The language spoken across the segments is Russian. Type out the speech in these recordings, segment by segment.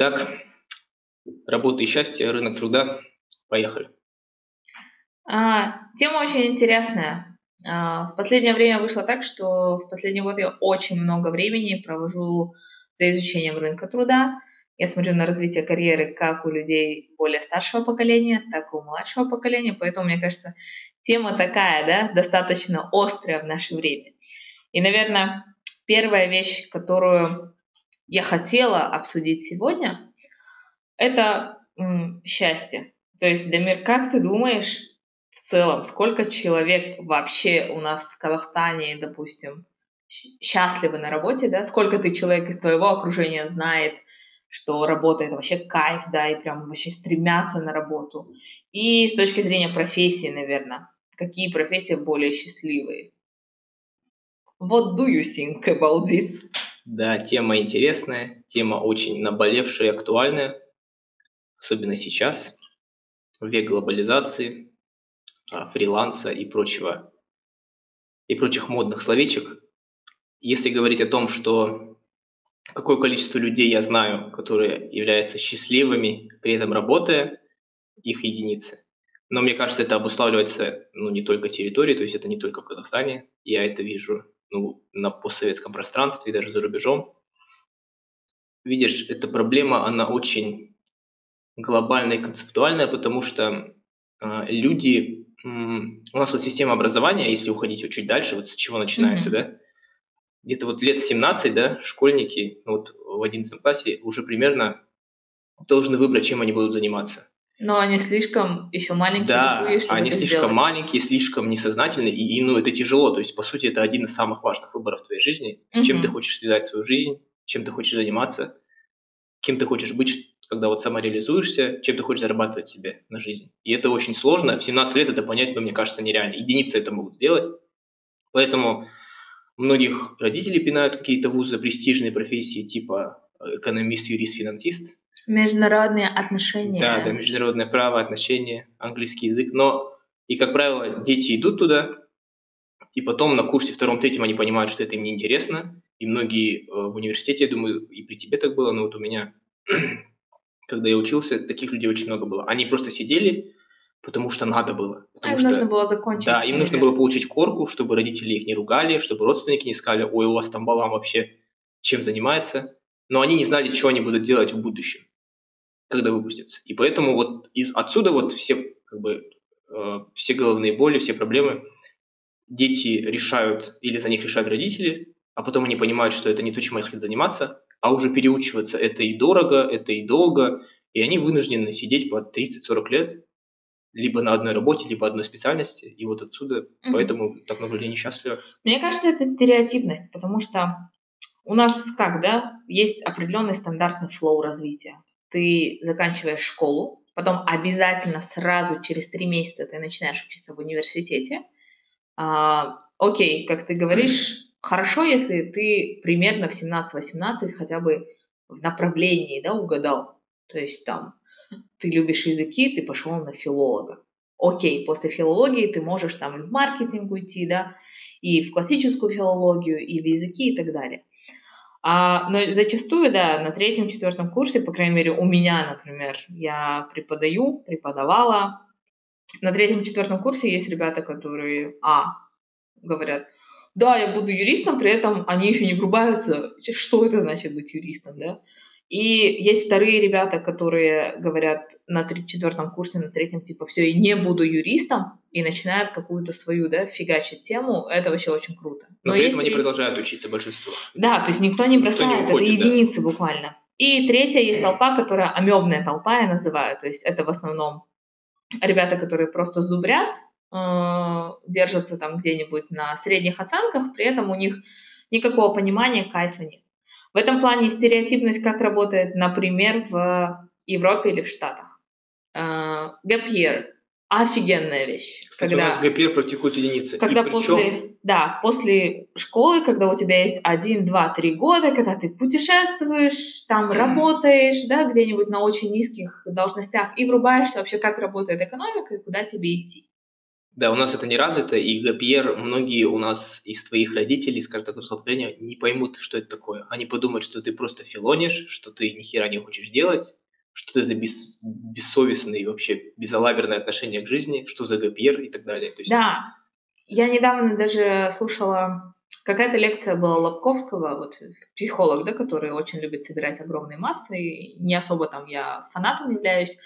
Итак, работа и счастье, рынок труда. Поехали. А, тема очень интересная. А, в последнее время вышло так, что в последний год я очень много времени провожу за изучением рынка труда. Я смотрю на развитие карьеры как у людей более старшего поколения, так и у младшего поколения. Поэтому, мне кажется, тема такая, да, достаточно острая в наше время. И, наверное, первая вещь, которую я хотела обсудить сегодня, это м, счастье. То есть, Дамир, как ты думаешь, в целом, сколько человек вообще у нас в Казахстане, допустим, счастливы на работе, да? Сколько ты человек из твоего окружения знает, что работа это вообще кайф, да, и прям вообще стремятся на работу. И с точки зрения профессии, наверное, какие профессии более счастливые? What do you think about this? Да, тема интересная, тема очень наболевшая и актуальная, особенно сейчас, в век глобализации, а, фриланса и прочего, и прочих модных словечек. Если говорить о том, что какое количество людей я знаю, которые являются счастливыми, при этом работая, их единицы. Но мне кажется, это обуславливается ну, не только территорией, то есть это не только в Казахстане. Я это вижу ну, на постсоветском пространстве и даже за рубежом. Видишь, эта проблема, она очень глобальная и концептуальная, потому что э, люди, э, у нас вот система образования, если уходить вот чуть дальше, вот с чего начинается, mm-hmm. да, где-то вот лет 17, да, школьники ну, вот в 11 классе уже примерно должны выбрать, чем они будут заниматься. Но они слишком еще маленькие, да, чтобы они слишком сделать. маленькие, слишком несознательные, и, и ну это тяжело. То есть, по сути, это один из самых важных выборов в твоей жизни. С чем Мгм. ты хочешь связать свою жизнь, чем ты хочешь заниматься, кем ты хочешь быть, когда вот самореализуешься, чем ты хочешь зарабатывать себе на жизнь. И это очень сложно. В 17 лет это понять, ну, мне кажется, нереально. Единицы это могут сделать. Поэтому многих родителей пинают какие-то вузы, престижные профессии, типа э, экономист, юрист, финансист. Международные отношения. Да, да, международное право, отношения, английский язык. Но, и, как правило, дети идут туда, и потом на курсе втором-третьем они понимают, что это им неинтересно. И многие э, в университете, я думаю, и при тебе так было, но вот у меня, когда я учился, таких людей очень много было. Они просто сидели, потому что надо было. А Потому им что, нужно было закончить. да, им нужно было получить корку, чтобы родители их не ругали, чтобы родственники не сказали, ой, у вас там балам вообще чем занимается. Но они не знали, что они будут делать в будущем, когда выпустятся. И поэтому вот из отсюда вот все как бы э, все головные боли, все проблемы дети решают или за них решают родители, а потом они понимают, что это не то, чем они хотят заниматься, а уже переучиваться это и дорого, это и долго, и они вынуждены сидеть по 30-40 лет либо на одной работе, либо одной специальности, и вот отсюда, Мгм. поэтому так много людей несчастливы. Мне кажется, это стереотипность, потому что у нас как, да, есть определенный стандартный флоу развития. Ты заканчиваешь школу, потом обязательно сразу через три месяца ты начинаешь учиться в университете. А, окей, как ты говоришь, хорошо, если ты примерно в 17-18 хотя бы в направлении, да, угадал. То есть там ты любишь языки, ты пошел на филолога. Окей, после филологии ты можешь там и в маркетинг уйти, да, и в классическую филологию, и в языки и так далее. А, но зачастую, да, на третьем-четвертом курсе, по крайней мере, у меня, например, я преподаю, преподавала. На третьем-четвертом курсе есть ребята, которые, а, говорят, да, я буду юристом, при этом они еще не врубаются, что это значит быть юристом, да. И есть вторые ребята, которые говорят на четвертом курсе, на третьем, типа, все, и не буду юристом, и начинают какую-то свою, да, фигачить тему. Это вообще очень круто. Но, при есть этом они третий- продолжают учиться большинство. да, то есть никто не Никто не бросает, уходит, это да. единицы буквально. И третья есть толпа, которая амебная толпа, я называю. То есть это в основном ребята, которые просто зубрят, э, держатся там где-нибудь на средних оценках, при этом у них никакого понимания, кайфа нет. В этом плане стереотипность как работает, например, в Европе или в Штатах. Э, Gap year – офигенная вещь. Кстати, у нас ГПР практикуют единицы. Когда причем, после, да, после школы, когда у тебя есть один, два, три года, когда ты путешествуешь, там Мгм. работаешь, да, где-нибудь на очень низких должностях и врубаешься вообще, как работает экономика и куда тебе идти. Да, у нас это не развито, и ГПР многие у нас из твоих родителей, скажем так, поколения, не поймут, что это такое. Они подумают, что ты просто филонишь, что ты ни хера не хочешь делать, что ты за бес, бессовестное и вообще безалаберное отношение к жизни, что за ГПР и так далее. То есть... Да, я недавно даже слушала, какая-то лекция была Лобковского, вот психолог, да, который очень любит собирать огромные массы, и не особо там я фанатом являюсь,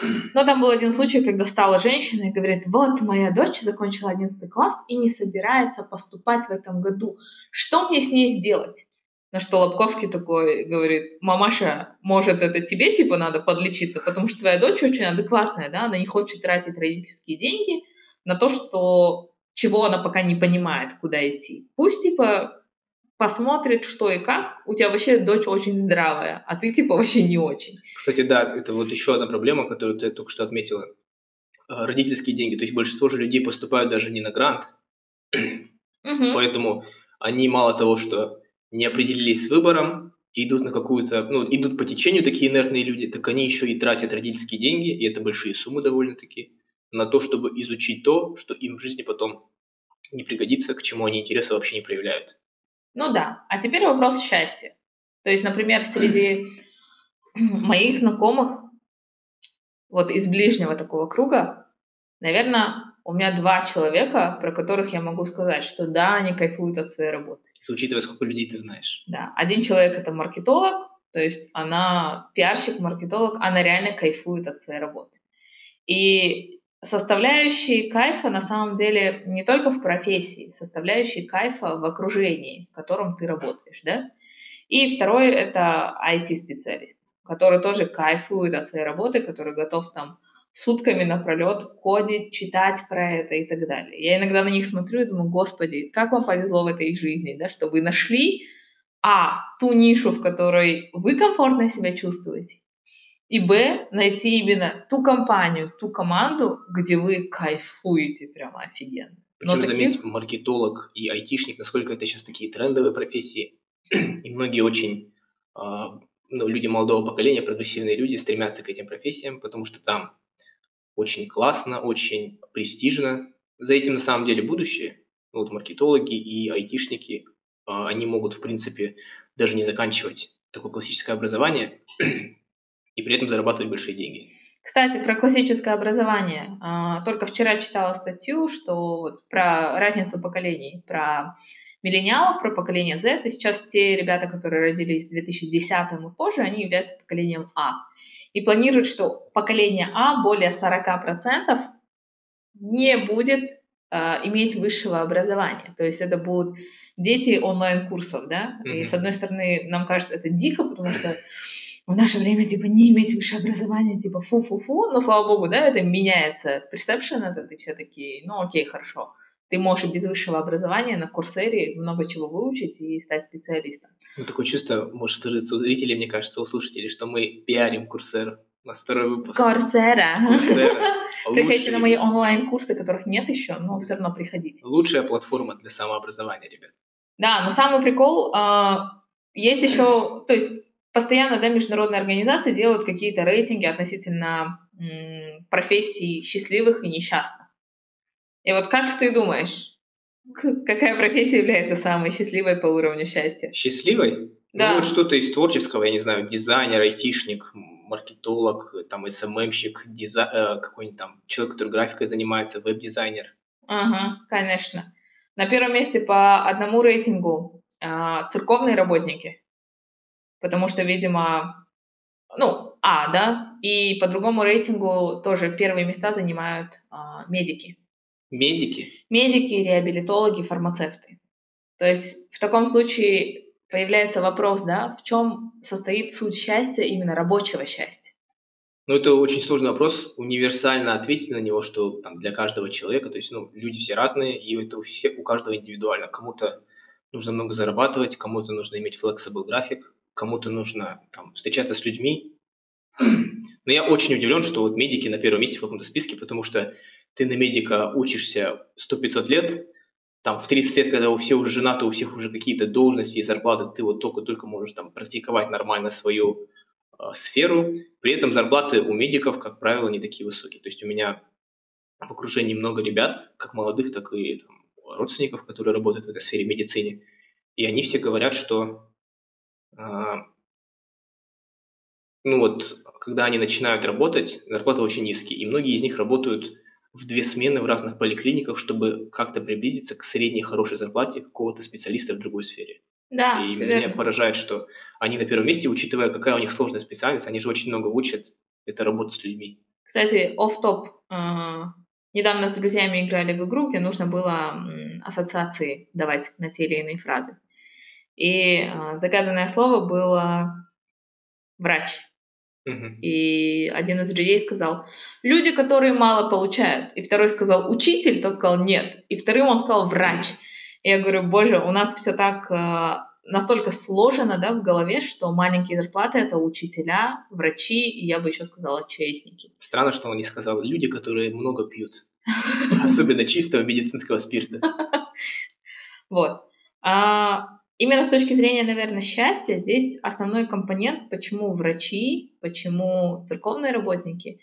но там был один случай, когда стала женщина и говорит, вот моя дочь закончила 11 класс и не собирается поступать в этом году. Что мне с ней сделать? На что Лобковский такой говорит, мамаша, может это тебе типа надо подлечиться, потому что твоя дочь очень адекватная, да, она не хочет тратить родительские деньги на то, что чего она пока не понимает, куда идти. Пусть типа посмотрит, что и как. У тебя вообще дочь очень здравая, а ты типа вообще не очень. Кстати, да, это вот еще одна проблема, которую ты только что отметила. А, родительские деньги. То есть большинство же людей поступают даже не на грант. Угу. Поэтому они мало того, что не определились с выбором, идут на какую-то, ну, идут по течению такие инертные люди, так они еще и тратят родительские деньги, и это большие суммы довольно-таки, на то, чтобы изучить то, что им в жизни потом не пригодится, к чему они интереса вообще не проявляют. Ну да. А теперь вопрос счастья. То есть, например, среди моих знакомых, вот из ближнего такого круга, наверное, у меня два человека, про которых я могу сказать, что да, они кайфуют от своей работы. Учитывая, сколько людей ты знаешь. Да. Один человек это маркетолог, то есть она пиарщик, маркетолог, она реально кайфует от своей работы. И составляющие кайфа на самом деле не только в профессии, составляющие кайфа в окружении, в котором ты работаешь, да. И второй — это IT-специалист, который тоже кайфует от своей работы, который готов там сутками напролет кодить, читать про это и так далее. Я иногда на них смотрю и думаю, господи, как вам повезло в этой жизни, да, что вы нашли, а, ту нишу, в которой вы комфортно себя чувствуете, и б, найти именно ту компанию, ту команду, где вы кайфуете прямо офигенно. Причем, таких... заметь, маркетолог и айтишник, насколько это сейчас такие трендовые профессии, и многие очень, э, ну, люди молодого поколения, прогрессивные люди стремятся к этим профессиям, потому что там очень классно, очень престижно. За этим на самом деле будущее. Вот маркетологи и айтишники, э, они могут, в принципе, даже не заканчивать такое классическое образование, и при этом зарабатывать большие деньги. Кстати, про классическое образование. А, только вчера читала статью, что вот про разницу поколений, про миллениалов, про поколение Z. И сейчас те ребята, которые родились в 2010 и позже, они являются поколением А. И планируют, что поколение А более 40% не будет э, иметь высшего образования. То есть это будут дети онлайн-курсов, да? Mm-hmm. И с одной стороны, нам кажется, это дико, потому что в наше время, типа, не иметь высшее образование, типа, фу-фу-фу, но, слава богу, да, это меняется. Perception это ты все такие, ну, окей, хорошо. Ты можешь и без высшего образования на курсере много чего выучить и стать специалистом. Ну, такое чувство может сложиться у зрителей, мне кажется, у слушателей, что мы пиарим курсер на второй выпуск. Курсера. Приходите на мои онлайн-курсы, которых нет еще, но все равно приходите. Лучшая платформа для самообразования, ребят. Да, но самый прикол, а, есть еще, то есть постоянно да, международные организации делают какие-то рейтинги относительно профессий счастливых и несчастных. И вот как ты думаешь, какая профессия является самой счастливой по уровню счастья? Счастливой? Ну, да. Ну, вот что-то из творческого, я не знаю, дизайнер, айтишник, маркетолог, там, СММщик, дизай... э, какой-нибудь там человек, который графикой занимается, веб-дизайнер. Ага, конечно. На первом месте по одному рейтингу э, церковные работники потому что, видимо, ну, А, да, и по другому рейтингу тоже первые места занимают а, медики. Медики? Медики, реабилитологи, фармацевты. То есть в таком случае появляется вопрос, да, в чем состоит суть счастья, именно рабочего счастья? Ну, это очень сложный вопрос, универсально ответить на него, что там, для каждого человека, то есть, ну, люди все разные, и это у, всех, у каждого индивидуально. Кому-то нужно много зарабатывать, кому-то нужно иметь flexible график, кому-то нужно там, встречаться с людьми. Но я очень удивлен, что вот медики на первом месте в каком-то списке, потому что ты на медика учишься 100-500 лет, там в 30 лет, когда у всех уже женаты, у всех уже какие-то должности и зарплаты, ты вот только-только можешь там практиковать нормально свою э, сферу. При этом зарплаты у медиков, как правило, не такие высокие. То есть у меня в окружении много ребят, как молодых, так и там, родственников, которые работают в этой сфере медицины. И они все говорят, что ну вот, когда они начинают работать, зарплата очень низкие, и многие из них работают в две смены в разных поликлиниках, чтобы как-то приблизиться к средней хорошей зарплате какого-то специалиста в другой сфере. Да, и меня верно. поражает, что они на первом месте, учитывая, какая у них сложная специальность, они же очень много учат, это работа с людьми. Кстати, офф-топ. А, Недавно с друзьями играли в игру, где нужно было ассоциации давать на те или иные фразы. И а, загаданное слово было врач. Мгм. И один из людей сказал, люди, которые мало получают. И второй сказал, учитель, тот сказал, нет. И вторым он сказал, врач. И я говорю, боже, у нас все так э, настолько сложено да, в голове, что маленькие зарплаты — это учителя, врачи, и я бы еще сказала, честники. Странно, что он не сказал люди, которые много пьют, особенно чистого медицинского спирта. Вот. А, именно с точки зрения, наверное, счастья, здесь основной компонент, почему врачи, почему церковные работники.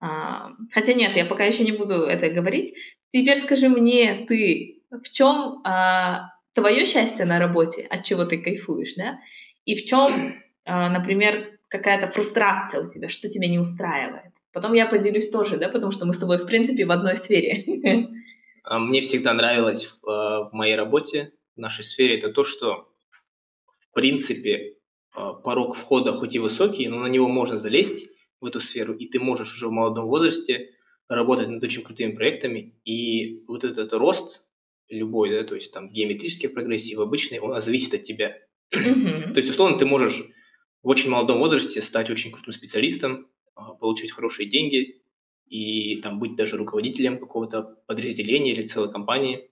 А, хотя нет, я пока еще не буду это говорить. Теперь скажи мне, ты, в чем твое счастье на работе, от чего ты кайфуешь, да? И в чем, например, какая-то фрустрация у тебя, что тебя не устраивает? Потом я поделюсь тоже, да, потому что мы с тобой, в принципе, в одной сфере. А Мне всегда нравилось э, в моей работе, в нашей сфере, это то, что, в принципе, э, порог входа хоть и высокий, но на него можно залезть, в эту сферу, и ты можешь уже в молодом возрасте работать над очень крутыми проектами, и вот этот рост любой, да, то есть там геометрический прогрессив, обычный, он зависит от тебя. То есть, условно, ты можешь в очень молодом возрасте стать очень крутым специалистом, а, получить хорошие деньги и там быть даже руководителем какого-то подразделения или целой компании.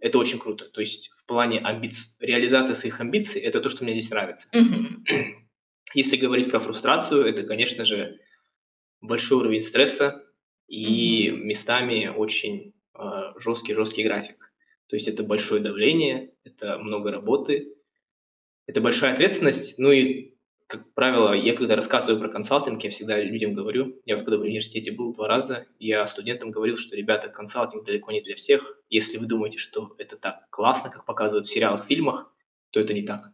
Это очень круто. То есть в плане амбиций, реализации своих амбиций, это то, что мне здесь нравится. Мгм. Если говорить про фрустрацию, это, конечно же, большой уровень стресса и местами очень жесткий-жесткий график. То есть это большое давление, это много работы, это большая ответственность. Ну и, как правило, я когда рассказываю про консалтинг, я всегда людям говорю, я вот когда в университете был два раза, я студентам говорил, что, ребята, консалтинг далеко не для всех. Если вы думаете, что это так классно, как показывают в сериалах, фильмах, то это не так.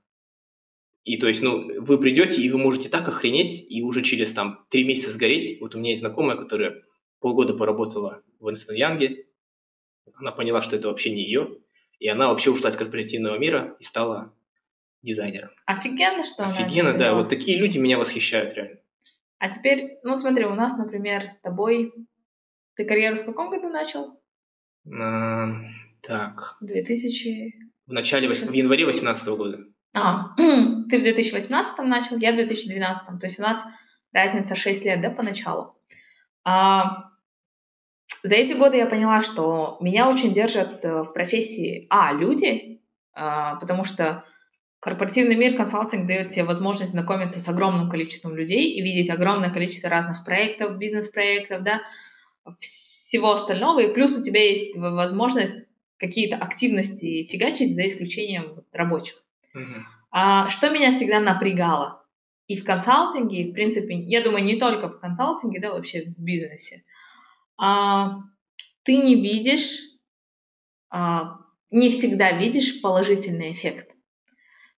И то есть, ну, вы придете, и вы можете так охренеть, и уже через там три месяца сгореть. Вот у меня есть знакомая, которая полгода поработала в Энстон Янге, она поняла, что это вообще не ее, и она вообще ушла из корпоративного мира и стала дизайнером. Офигенно, что Офигенно, да, вот такие люди меня восхищают реально. А теперь, ну смотри, у нас, например, с тобой... Ты карьеру в каком году начал? А, так, В 2000... в начале, вось- в январе 2018 года. А, ты в 2018 начал, я в 2012. То есть у нас разница 6 лет, да, поначалу. А, за эти годы я поняла, что меня очень держат э, в профессии, а, люди, а, потому что корпоративный мир консалтинг дает тебе возможность знакомиться с огромным количеством людей и видеть огромное количество разных проектов, бизнес-проектов, да, всего остального, и плюс у тебя есть возможность какие-то активности фигачить за исключением рабочих. А, что меня всегда напрягало и в консалтинге, и в принципе, я думаю, не только в консалтинге, да, вообще в бизнесе, а, ты не видишь, а, не всегда видишь положительный эффект.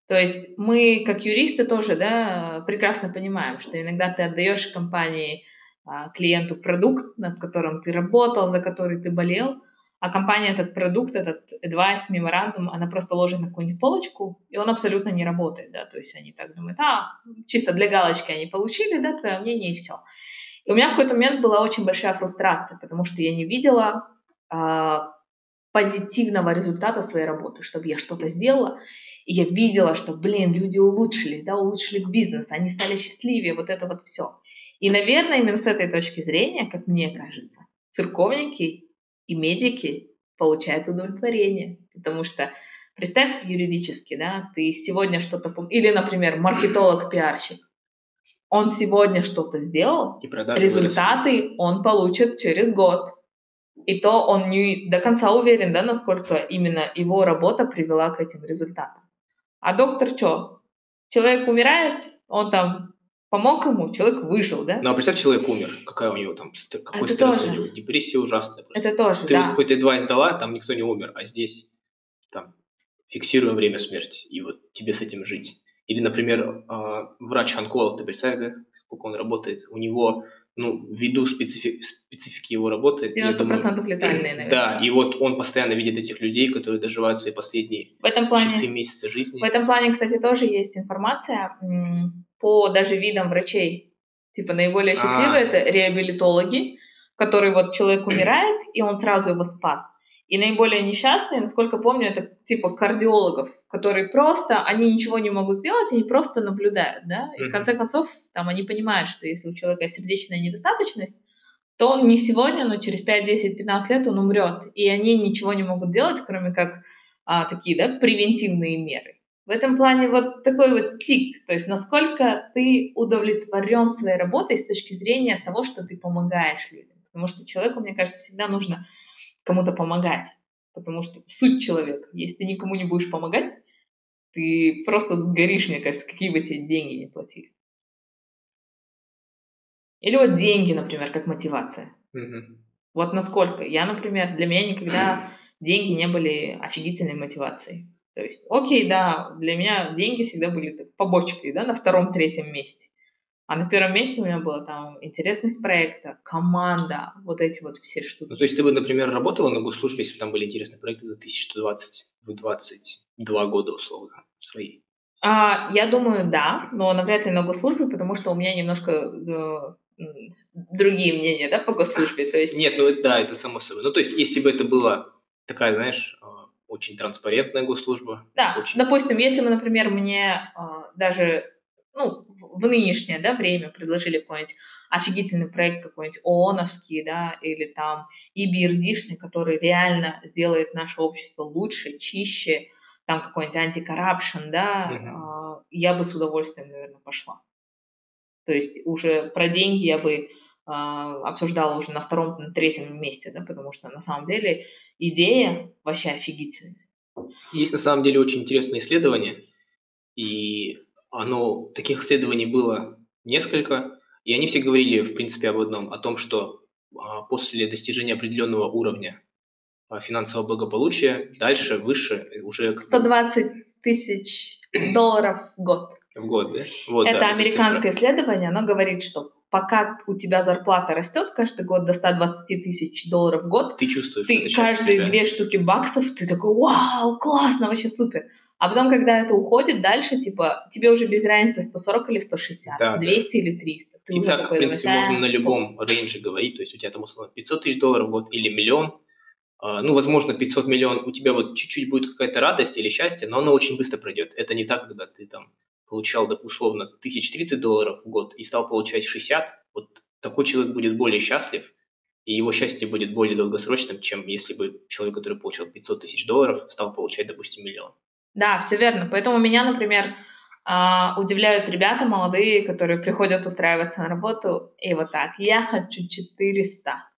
То есть мы, как юристы, тоже да, прекрасно понимаем, что иногда ты отдаешь компании, а, клиенту продукт, над которым ты работал, за который ты болел, а компания этот продукт, этот advice, меморандум, она просто ложит на какую-нибудь полочку, и он абсолютно не работает, да, то есть они так думают, а, чисто для галочки они получили, да, твое мнение и все. И у меня в какой-то момент была очень большая фрустрация, потому что я не видела а, позитивного результата своей работы, чтобы я что-то сделала, и я видела, что, блин, люди улучшились, да, улучшили бизнес, они стали счастливее, вот это вот все. И, наверное, именно с этой точки зрения, как мне кажется, церковники и медики получают удовлетворение, потому что представь юридически, да, ты сегодня что-то, или, например, маркетолог-пиарщик, он сегодня что-то сделал, И результаты он получит через год. И то он не до конца уверен, да, насколько именно его работа привела к этим результатам. А доктор что? Человек умирает, он там помог ему, человек выжил, да? Ну, а представь, человек умер. Какая у него там, какой Это стресс тоже. у него? Депрессия ужасная. просто. Это тоже, Ты да. хоть адвайс дала, там никто не умер, а здесь там фиксируем время смерти, и вот тебе с этим жить. Или, например, а, врач-онколог, ты представь, да, сколько он работает, у него, ну, ввиду специфи- специфики его работы... я 90% думаю, летальные, наверное. Да, и вот он постоянно видит этих людей, которые доживают свои последние В этом плане... часы, месяцы жизни. В этом плане, кстати, тоже есть информация по даже видам врачей. Типа наиболее А. счастливые это реабилитологи, которые вот человек умирает, и он сразу его спас. И наиболее несчастные, насколько помню, это типа кардиологов, которые просто, они ничего не могут сделать, они просто наблюдают, да, и в конце концов, там они понимают, что если у человека сердечная недостаточность, то он не сегодня, но через 5, 10, 15 лет он умрет, и они ничего не могут делать, кроме как а, такие, да, превентивные меры. В этом плане вот такой вот тик, то есть насколько ты удовлетворен своей работой с точки зрения того, что ты помогаешь людям. Потому что человеку, мне кажется, всегда нужно кому-то помогать. Потому что суть человека. Если ты никому не будешь помогать, ты просто сгоришь, мне кажется, какие бы тебе деньги не платили. Или вот деньги, например, как мотивация. Мгм. Вот насколько. Я, например, для меня никогда деньги не были офигительной мотивацией. То есть, окей, да, для меня деньги всегда были так, побочкой, да, на втором-третьем месте. А на первом месте у меня была там интересность проекта, команда, вот эти вот все штуки. Ну, то есть ты бы, например, работала на госслужбе, если бы там были интересные проекты за 1120, в 22 года условно свои. А, я думаю, да, но навряд ли на госслужбе, потому что у меня немножко э, другие мнения, да, по госслужбе. То есть Нет, ну это- да, это само собой. Ну, то есть, если бы это была такая, знаешь, э, очень транспарентная госслужба. Да, очень- допустим, если бы, например, мне а, даже ну, в нынешнее да, время предложили какой-нибудь офигительный проект какой-нибудь ООНовский, да, или там ИБРДшный, который реально сделает наше общество лучше, чище, там какой-нибудь антикоррупшн, да, а, я бы с удовольствием, наверное, пошла. То есть уже про деньги я бы а, обсуждала уже на втором, на третьем месте, да, потому что на самом деле идея вообще офигительная. Есть на самом деле очень интересное исследование, и оно, таких исследований было несколько, и они все говорили, в принципе, об одном, о том, что а, после достижения определенного уровня финансового благополучия дальше, выше, э, уже как бы 120 тысяч долларов в год. в год, да? Вот, Это да, американское исследование, оно говорит, что пока у тебя зарплата растет каждый год до 120 тысяч долларов в год. Ты чувствуешь, ты это каждые да? две штуки баксов, ты такой, вау, классно, вообще супер. А потом, когда это уходит дальше, типа, тебе уже без разницы 140 или 160, Да, да. 200 или 300. Ты И уже так, в такой принципе, думаешь, можно «А, на любом рейнже говорить, то есть у тебя там условно 500 тысяч долларов в год или миллион, ну, возможно, 500 миллионов, у тебя вот чуть-чуть будет какая-то радость или счастье, но оно очень быстро пройдет. Это не так, когда ты там получал, условно, 1030 долларов в год и стал получать 60, вот такой человек будет более счастлив, и его счастье будет более долгосрочным, чем если бы человек, который получал 500 тысяч долларов, стал получать, допустим, миллион. Да, все верно. Поэтому меня, например, а, удивляют ребята молодые, которые приходят устраиваться на работу, и вот так, я хочу 400.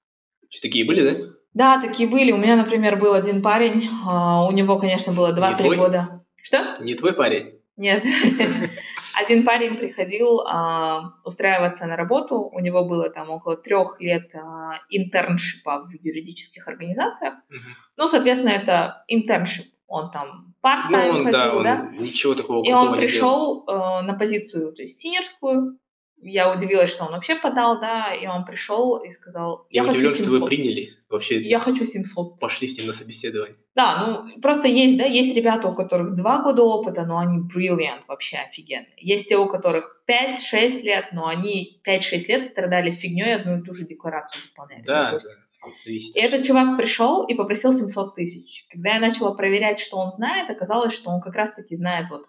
Что, такие были, да? Да, такие были. У меня, например, был один парень, а, у него, конечно, было 2-3 твой? года. Что? Не твой парень? Нет. Один парень приходил а, устраиваться на работу, у него было там около трех лет а, internship а в юридических организациях. Мгм. Ну, соответственно, это internship. Он там Ну, part-time он, ходил, да, он да? ничего такого И он пришел э, на позицию, то есть senior скую. Я удивилась, что он вообще подал, да, и он пришел и сказал, я, Я хочу удивлен, что 700. вы приняли. Вообще Я хочу 700. пошли с ним на собеседование. Да, ну просто есть, да, есть ребята, у которых два года опыта, но они brilliant, вообще офигенные. Есть те, у которых 5-6 лет, но они 5-6 лет страдали фигней, одну и ту же декларацию заполняли. Да, допустим. да. Зависит. И этот чувак пришел и попросил 700 тысяч. Когда я начала проверять, что он знает, оказалось, что он как раз-таки знает вот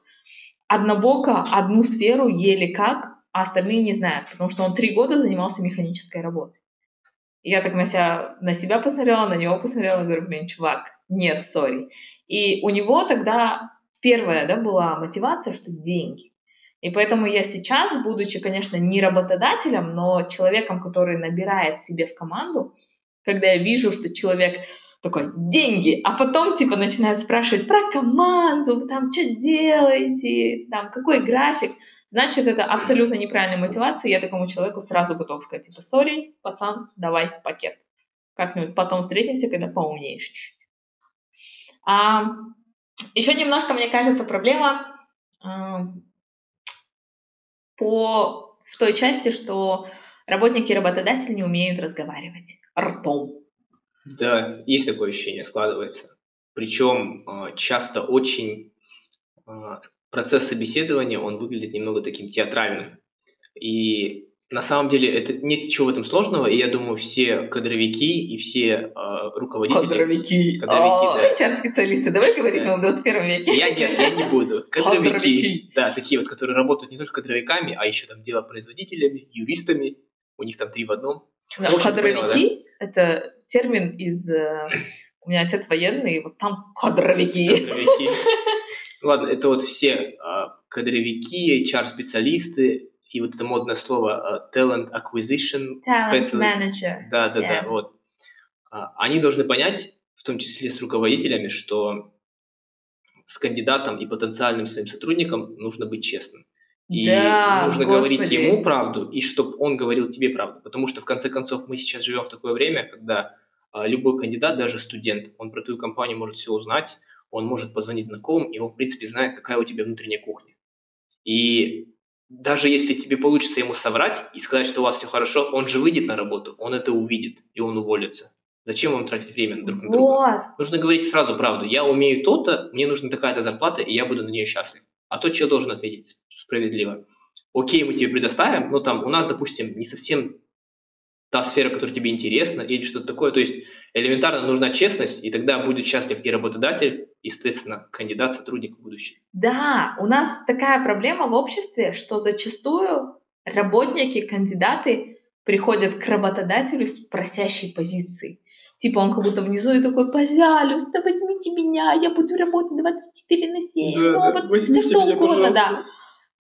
однобоко одну сферу еле как, а остальные не знают, потому что он три года занимался механической работой. И я так на себя, на себя посмотрела, на него посмотрела, говорю, блин, чувак, нет, сори. И у него тогда первая да, была мотивация, что деньги. И поэтому я сейчас, будучи, конечно, не работодателем, но человеком, который набирает себе в команду, когда я вижу, что человек такой, деньги, а потом, типа, начинает спрашивать про команду, там, что делаете, там, какой график. Значит, это абсолютно неправильная мотивация. Я такому человеку сразу готов сказать, типа, сори, пацан, давай пакет. Как-нибудь потом встретимся, когда поумнеешь чуть-чуть. А, еще немножко, мне кажется, проблема а, по, в той части, что работники и работодатели не умеют разговаривать ртом. Да, есть такое ощущение, складывается. Причем а, часто очень а, процесс собеседования, он выглядит немного таким театральным. И на самом деле это нет ничего в этом сложного, и я думаю, все кадровики и все э, руководители... Кадровики. Кадровики, да. HR-специалисты, давай говорить да. в 21 веке. Я нет, я не буду. Кадровики, кадровики. да, такие вот, которые работают не только кадровиками, а еще там делопроизводителями, юристами, у них там три в одном. Да, общем, кадровики поняла, да? — это термин из... Э, у меня отец военный, вот там кадровики. Кадровики. Ладно, это вот все а, кадровики, HR-специалисты, и вот это модное слово uh, talent acquisition talent specialist. manager. Да, да, yeah. да, вот. Uh, они должны понять, в том числе с руководителями, что с кандидатом и потенциальным своим сотрудником нужно быть честным. И да, нужно господи. говорить ему правду, и чтобы он говорил тебе правду. Потому что, в конце концов, мы сейчас живем в такое время, когда uh, любой кандидат, даже студент, он про твою компанию может все узнать, он может позвонить знакомым, и он, в принципе, знает, какая у тебя внутренняя кухня. И даже если тебе получится ему соврать и сказать, что у вас все хорошо, он же выйдет на работу, он это увидит, и он уволится. Зачем вам тратить время друг на друга? Вот. Нужно говорить сразу правду. Я умею то-то, мне нужна такая-то зарплата, и я буду на нее счастлив. А тот человек должен ответить справедливо. Окей, мы тебе предоставим, но там у нас, допустим, не совсем та сфера, которая тебе интересна, или что-то такое. То есть элементарно нужна честность, и тогда будет счастлив и работодатель, и, соответственно, кандидат, сотрудник в будущем. Да, у нас такая проблема в обществе, что зачастую работники, кандидаты приходят к работодателю с просящей позицией. Типа он как будто внизу и такой, пожалуйста, возьмите меня, я буду работать 24 на 7, да, ну, вот все что угодно, пожалуйста. да.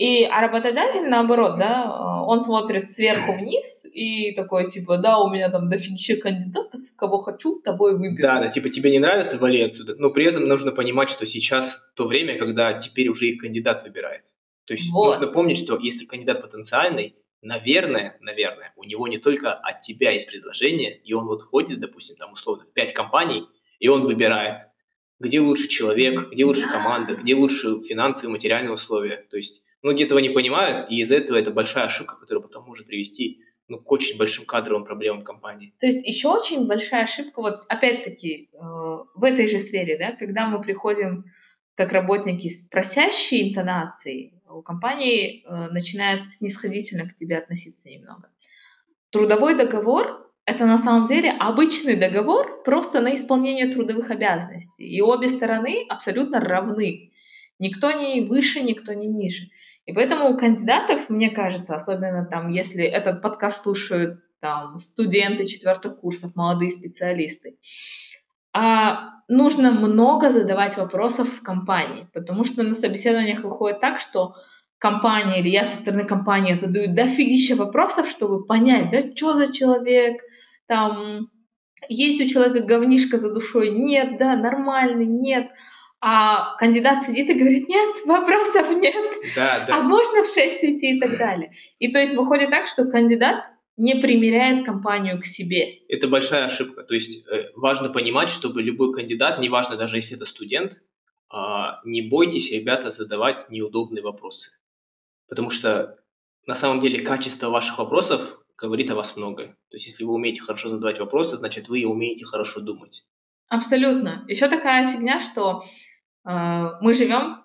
И а работодатель, наоборот, да, э, он смотрит сверху вниз и такой, типа, да, у меня там дофигища кандидатов, кого хочу, того и выберу. Да, да, типа, тебе не нравится, вали отсюда. Но при этом нужно понимать, что сейчас то время, когда теперь уже и кандидат выбирается. То есть вот. нужно помнить, что если кандидат потенциальный, наверное, наверное, у него не только от тебя есть предложение, и он вот ходит, допустим, там условно в пять компаний, и он выбирает, где лучше человек, где лучше команда, где лучше финансовые, материальные условия. То есть Многие этого не понимают, и из-за этого это большая ошибка, которая потом может привести ну, к очень большим кадровым проблемам компании. То есть еще очень большая ошибка, вот опять-таки э, в этой же сфере, да, когда мы приходим как работники с просящей интонацией, у компании э, начинает снисходительно к тебе относиться немного. Трудовой договор — это на самом деле обычный договор просто на исполнение трудовых обязанностей. И обе стороны абсолютно равны. Никто не выше, никто не ниже. И поэтому у кандидатов, мне кажется, особенно там, если этот подкаст слушают там студенты четвертых курсов, молодые специалисты, а, нужно много задавать вопросов в компании, потому что на собеседованиях выходит так, что компания или я со стороны компании задаю дофигища вопросов, чтобы понять, да, что за человек, там, есть у человека говнишка за душой, нет, да, нормальный, нет, а кандидат сидит и говорит, нет, вопросов нет, да, да. а можно в 6 идти и так далее. И то есть выходит так, что кандидат не примеряет компанию к себе. Это большая ошибка. То есть э, важно понимать, чтобы любой кандидат, неважно даже если это студент, э, не бойтесь, ребята, задавать неудобные вопросы. Потому что на самом деле качество ваших вопросов говорит о вас многое. То есть если вы умеете хорошо задавать вопросы, значит вы умеете хорошо думать. Абсолютно. Еще такая фигня, что мы живем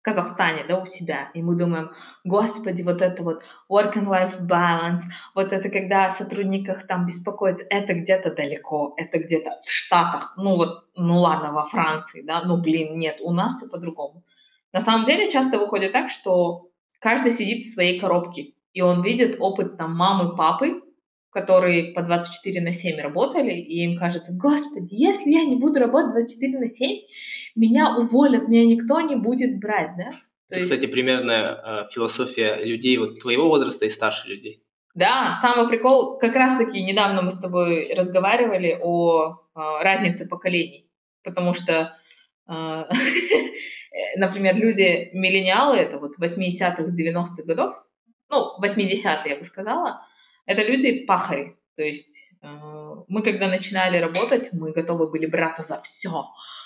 в Казахстане, да, у себя, и мы думаем, господи, вот это вот work and life balance, вот это когда о сотрудниках там беспокоиться, это где-то далеко, это где-то в Штатах, ну вот, ну ладно, во Франции, да, ну блин, нет, у нас все по-другому. На самом деле часто выходит так, что каждый сидит в своей коробке, и он видит опыт там мамы, папы, которые по 24 на 7 работали, и им кажется, господи, если я не буду работать 24 на 7, меня уволят, меня никто не будет брать, да? То Это, есть... кстати, примерная э, философия людей вот твоего возраста и старше людей. Да, самый прикол, как раз-таки недавно мы с тобой разговаривали о э, разнице поколений, потому что а, например, люди миллениалы, это вот 80-х, 90-х годов, ну, 80-е, я бы сказала, это люди пахари. То есть э, мы, когда начинали работать, мы готовы были браться за все.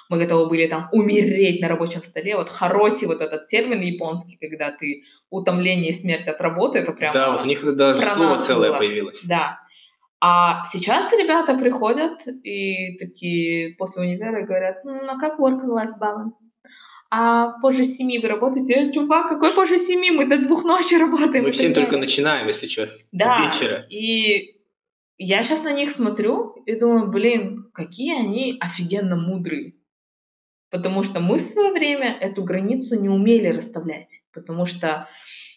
Мы готовы были там умереть на рабочем столе. Вот хароси, вот этот термин японский, когда ты утомление и смерть от работы, это прям... Да, вот у них даже слово целое было. появилось. Да. А сейчас ребята приходят и такие после универа говорят, ну, а как work-life balance? А позже семи вы работаете. Чувак, какой позже семи? Мы до двух ночи работаем. Мы всем только начинаем, если что, да, вечера. И я сейчас на них смотрю и думаю, блин, какие они офигенно мудрые. Потому что мы в свое время эту границу не умели расставлять. Потому что,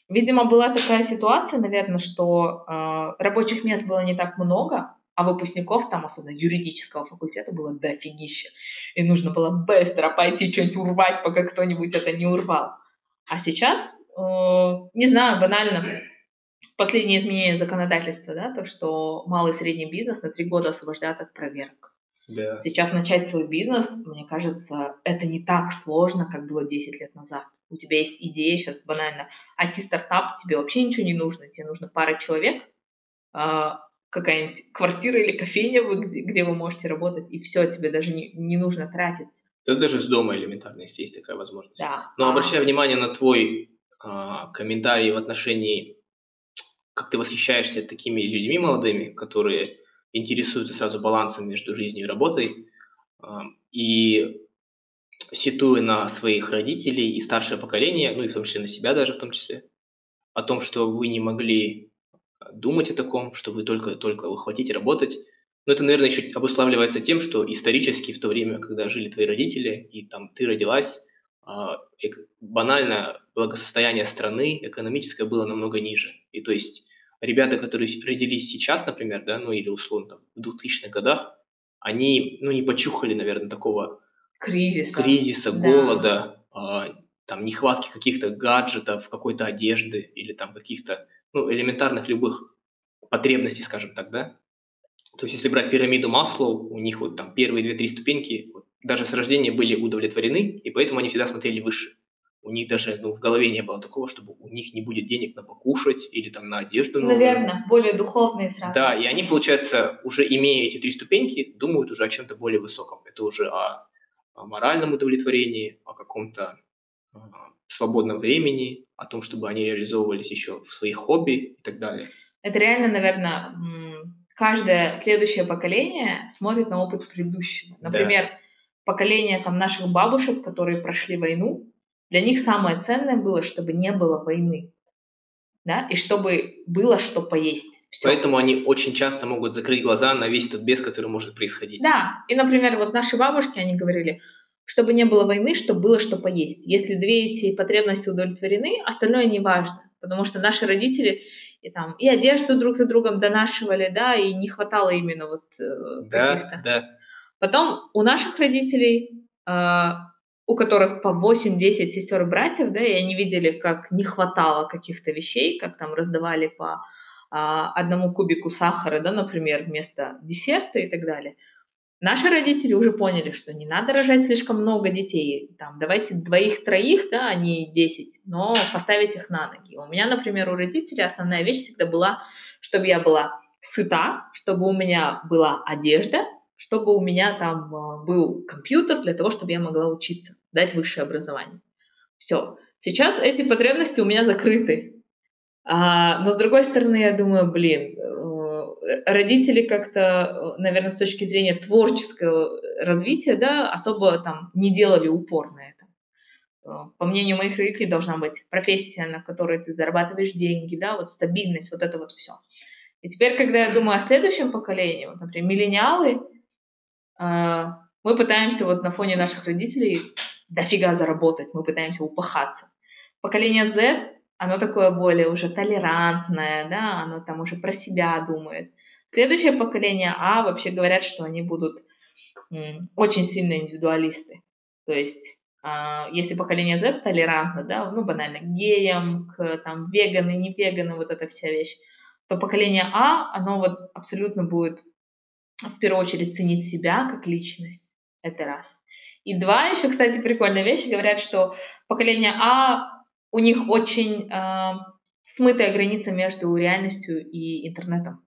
видимо, была такая ситуация, наверное, что э, рабочих мест было не так много, а выпускников там, особенно юридического факультета, было дофигища. И нужно было быстро пойти что-нибудь урвать, пока кто-нибудь это не урвал. А сейчас, э, не знаю, банально, последнее изменение законодательства, да, то, что малый и средний бизнес на три года освобождают от проверок. Да. Сейчас начать свой бизнес, мне кажется, это не так сложно, как было 10 лет назад. У тебя есть идея сейчас банально. IT-стартап, тебе вообще ничего не нужно. Тебе нужно пара человек, а, какая-нибудь квартира или кофейня, где, где вы можете работать, и все, тебе даже не, не нужно тратиться. Да даже с дома элементарно, если есть такая возможность. Да. Но а... обращая внимание на твой а, комментарий в отношении, как ты восхищаешься такими людьми молодыми, которые интересуются сразу балансом между жизнью и работой, а, и ситуя на своих родителей и старшее поколение, ну и в том числе на себя даже в том числе, о том, что вы не могли думать о таком, что вы только-только вы хотите работать. Но это, наверное, еще обуславливается тем, что исторически в то время, когда жили твои родители, и там ты родилась, а, банально благосостояние страны экономическое было намного ниже. И то есть ребята, которые родились сейчас, например, да, ну или условно там, в 2000-х годах, они, ну, не почухали, наверное, такого кризиса, кризиса да. голода, а, там, нехватки каких-то гаджетов, какой-то одежды или там каких-то ну, элементарных любых потребностей, скажем так, да. То есть, если брать пирамиду Маслоу, у них вот там первые две-три ступеньки вот, даже с рождения были удовлетворены, и поэтому они всегда смотрели выше. У них даже ну, в голове не было такого, чтобы у них не будет денег на покушать или там на одежду. Новую. Наверное, более духовные сразу. Да, и они, получается, уже имея эти три ступеньки, думают уже о чем-то более высоком. Это уже о, о моральном удовлетворении, о каком-то свободном времени, о том, чтобы они реализовывались еще в своих хобби и так далее. Это реально, наверное, каждое следующее поколение смотрит на опыт предыдущего. Например, да. поколение там наших бабушек, которые прошли войну, для них самое ценное было, чтобы не было войны. Да, и чтобы было что поесть. Всё. Поэтому они очень часто могут закрыть глаза на весь тот бес, который может происходить. Да, и, например, вот наши бабушки, они говорили, чтобы не было войны, чтобы было что поесть. Если две эти потребности удовлетворены, остальное не важно, потому что наши родители и там и одежду друг за другом донашивали, да, и не хватало именно вот э, да, каких-то. Да. Потом у наших родителей, э, у которых по 8-10 сестер и братьев, да, и они видели, как не хватало каких-то вещей, как там раздавали по э, одному кубику сахара, да, например, вместо десерта и так далее. Наши родители уже поняли, что не надо рожать слишком много детей. Там, давайте двоих-троих, да, а не десять, но поставить их на ноги. У меня, например, у родителей основная вещь всегда была, чтобы я была сыта, чтобы у меня была одежда, чтобы у меня там а, был компьютер для того, чтобы я могла учиться, дать высшее образование. Все. Сейчас эти потребности у меня закрыты. А, но с другой стороны, я думаю, блин, родители как-то, наверное, с точки зрения творческого развития, да, особо там не делали упор на это. Э, по мнению моих родителей, должна быть профессия, на которой ты зарабатываешь деньги, да, вот стабильность, вот это вот все. И теперь, когда я думаю о следующем поколении, вот, например, миллениалы, э, мы пытаемся вот на фоне наших родителей дофига заработать, мы пытаемся упахаться. Поколение Z оно такое более уже толерантное, да, оно там уже про себя думает. Следующее поколение А вообще говорят, что они будут очень сильные индивидуалисты. То есть, а, если поколение Z толерантно, да, ну, банально, геям, к там веганы, не веганы, вот эта вся вещь, то поколение А, оно вот абсолютно будет в первую очередь ценить себя как личность. Это раз. И два, еще, кстати, прикольная вещь, говорят, что поколение А, у них очень э, смытая граница между реальностью и интернетом.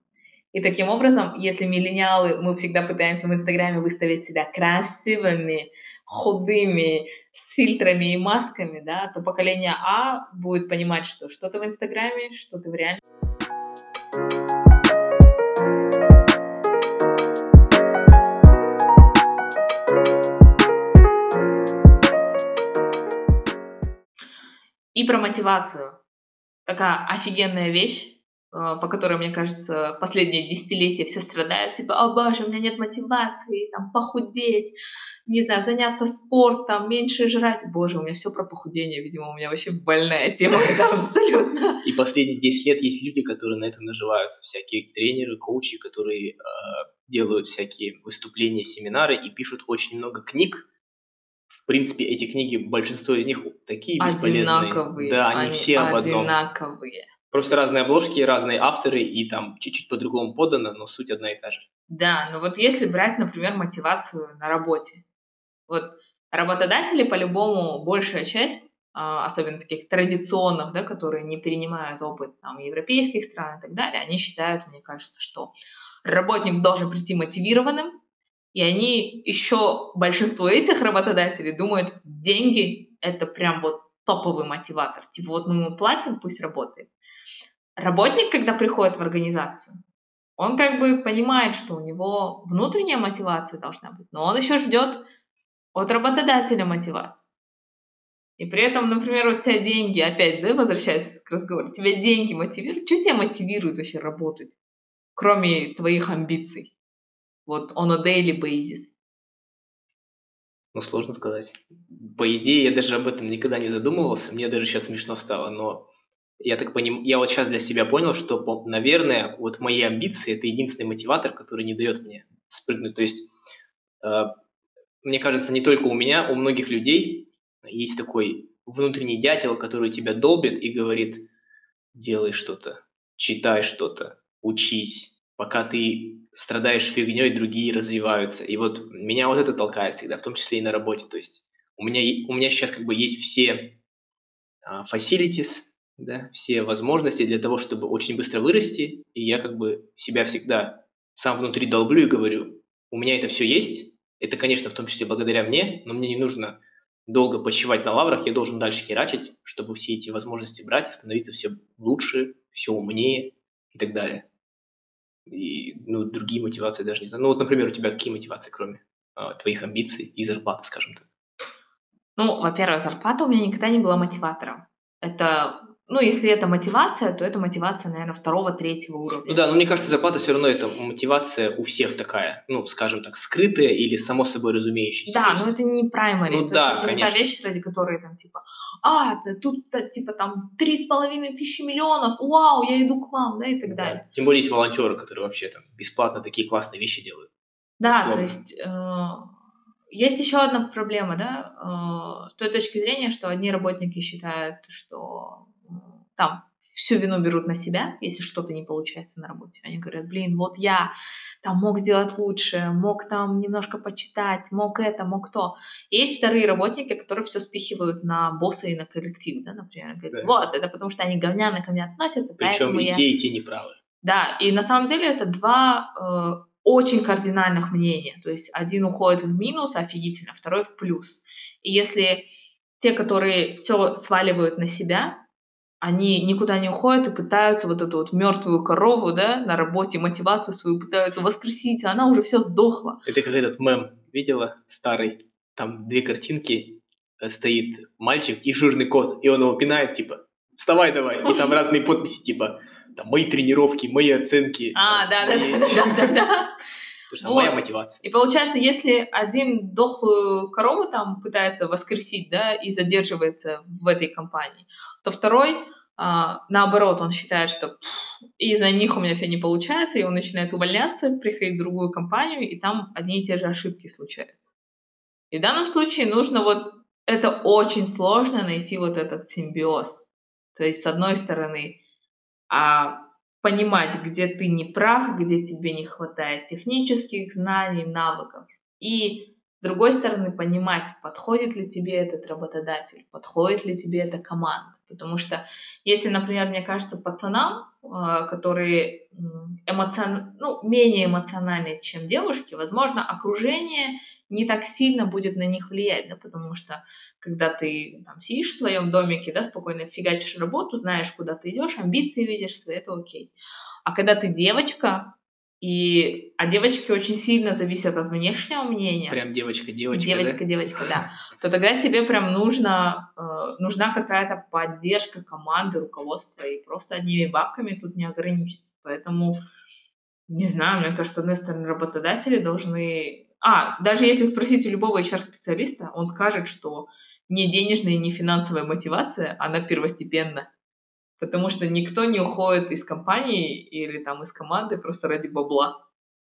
И таким образом, если миллениалы, мы всегда пытаемся в Инстаграме выставить себя красивыми, худыми, с фильтрами и масками, да, то поколение А будет понимать, что что-то в Инстаграме, что-то в реальности. И про мотивацию. Такая офигенная вещь, э, по которой, мне кажется, последние десятилетия все страдают, типа, о боже, у меня нет мотивации, там, похудеть, не знаю, заняться спортом, меньше жрать. Боже, у меня все про похудение, видимо, у меня вообще больная тема абсолютно. И последние 10 лет есть люди, которые на этом наживаются, всякие тренеры, коучи, которые э, делают всякие выступления, семинары и пишут очень много книг, принципе, эти книги, большинство из них такие бесполезные. Одинаковые. Да, они, они все об одном. Одинаковые. Просто разные обложки, разные авторы, и там чуть-чуть по-другому подано, но суть одна и та же. Да, но вот если брать, например, мотивацию на работе. Вот работодатели, по-любому, большая часть, а, особенно таких традиционных, да, которые не перенимают опыт там, европейских стран и так далее, они считают, мне кажется, что работник должен прийти мотивированным, и они еще, большинство этих работодателей думают, деньги — это прям вот топовый мотиватор. Типа вот мы ему платим, пусть работает. Работник, когда приходит в организацию, он как бы понимает, что у него внутренняя мотивация должна быть, но он еще ждет от работодателя мотивацию. И при этом, например, у тебя деньги, опять, да, возвращаясь к разговору, тебя деньги мотивируют. Что тебя мотивирует вообще работать, кроме твоих амбиций? Вот on a daily basis. Ну, сложно сказать. По идее, я даже об этом никогда не задумывался. Мне даже сейчас смешно стало, но я так понимаю, я вот сейчас для себя понял, что, наверное, вот мои амбиции – это единственный мотиватор, который не дает мне спрыгнуть. То есть, э, мне кажется, не только у меня, у многих людей есть такой внутренний дятел, который тебя долбит и говорит, делай что-то, читай что-то, учись, пока ты страдаешь фигней, другие развиваются. И вот меня вот это толкает всегда, в том числе и на работе. То есть у меня, у меня сейчас как бы есть все uh, facilities, да, все возможности для того, чтобы очень быстро вырасти, и я как бы себя всегда сам внутри долблю и говорю, у меня это все есть, это, конечно, в том числе благодаря мне, но мне не нужно долго почивать на лаврах, я должен дальше херачить, чтобы все эти возможности брать, становиться все лучше, все умнее и так далее и ну, другие мотивации даже не знаю. Ну вот, например, у тебя какие мотивации, кроме а, твоих амбиций и зарплаты, скажем так? Ну, во-первых, зарплата у меня никогда не была мотиватором. Это ну, если это мотивация, то это мотивация, наверное, второго, третьего уровня. Ну да, но мне кажется, зарплата все равно это мотивация у всех такая, ну, скажем так, скрытая или само собой разумеющаяся. Да, но это не primary. Ну то да, есть это конечно. не та вещь, ради которой там типа, а, тут типа там три с половиной тысячи миллионов, вау, я иду к вам, да, и так да. далее. Тем более есть волонтеры, которые вообще там бесплатно такие классные вещи делают. Да, условно. то есть э, есть еще одна проблема, да, э, с той точки зрения, что одни работники считают, что там всю вину берут на себя, если что-то не получается на работе. Они говорят, блин, вот я там мог сделать лучше, мог там немножко почитать, мог это, мог то. есть вторые работники, которые все спихивают на босса и на коллектив, да, например. Говорят, да. вот, это потому что они говняно ко мне относятся. Причем и я... те, и те неправы. Да, и на самом деле это два э, очень кардинальных мнения. То есть один уходит в минус офигительно, второй в плюс. И если те, которые все сваливают на себя, они никуда не уходят и пытаются вот эту вот мертвую корову, да, на работе, мотивацию свою пытаются воскресить, а она уже все сдохла. Это как этот мем видела старый, там две картинки, э, стоит мальчик и жирный кот, и он его пинает, типа, вставай давай, и там разные подписи, типа, там, мои тренировки, мои оценки. А, да, да, да, да, да, да. То есть моя мотивация. И получается, если один дохлую корову там пытается воскресить, да, и задерживается в этой компании, то второй, а, наоборот, он считает, что из-за них у меня все не получается, и он начинает увольняться, приходит в другую компанию, и там одни и те же ошибки случаются. И в данном случае нужно вот, это очень сложно найти вот этот симбиоз. То есть, с одной стороны, а, понимать, где ты не прав, где тебе не хватает технических знаний, навыков. И С другой стороны, понимать, подходит ли тебе этот работодатель, подходит ли тебе эта команда. Потому что если, например, мне кажется, пацанам, а, которые эмоцион... ну, менее эмоциональные, чем девушки, возможно, окружение не так сильно будет на них влиять, да, потому что когда ты там, сидишь в своем домике, да, спокойно фигачишь работу, знаешь, куда ты идешь, амбиции видишь свои, это окей. А когда ты девочка, и, а девочки очень сильно зависят от внешнего мнения. Прям девочка-девочка, Девочка, да? девочка, да. То тогда тебе прям нужно, э, нужна какая-то поддержка команды, руководства, и просто одними бабками тут не ограничиться. Поэтому, не знаю, мне кажется, с одной стороны, работодатели должны... А, даже если спросить у любого HR-специалиста, он скажет, что не денежная и не финансовая мотивация, она первостепенна потому что никто не уходит из компании или там из команды просто ради бабла.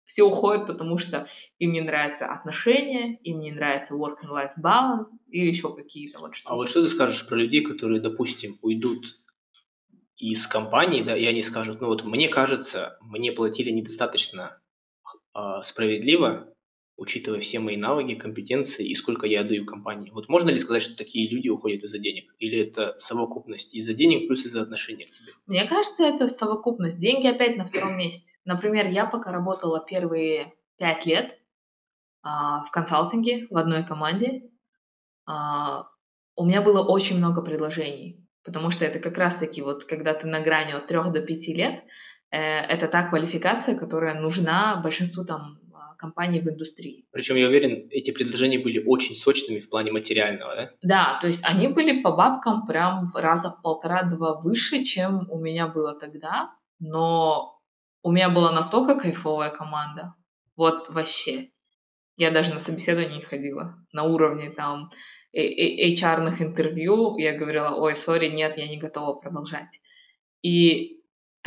Все уходят, потому что им не нравятся отношения, им не нравится work and life balance или еще какие-то вот что. А вот что ты скажешь про людей, которые, допустим, уйдут из компании, да, и они скажут, ну вот мне кажется, мне платили недостаточно э, справедливо, учитывая все мои навыки, компетенции и сколько я отдаю компании. Вот можно ли сказать, что такие люди уходят из-за денег? Или это совокупность из-за денег плюс из-за отношения к тебе? Мне кажется, это совокупность. Деньги опять на втором месте. Например, я пока работала первые пять лет а, в консалтинге в одной команде, а, у меня было очень много предложений, потому что это как раз-таки вот, когда ты на грани от трех до пяти лет, э, это та квалификация, которая нужна большинству там компаний в индустрии. Причем, я уверен, эти предложения были очень сочными в плане материального, да? Да, то есть они были по бабкам прям раза в полтора-два выше, чем у меня было тогда, но у меня была настолько кайфовая команда, вот вообще. Я даже на собеседование не ходила. На уровне там HR-ных интервью я говорила, ой, сори, нет, я не готова продолжать. И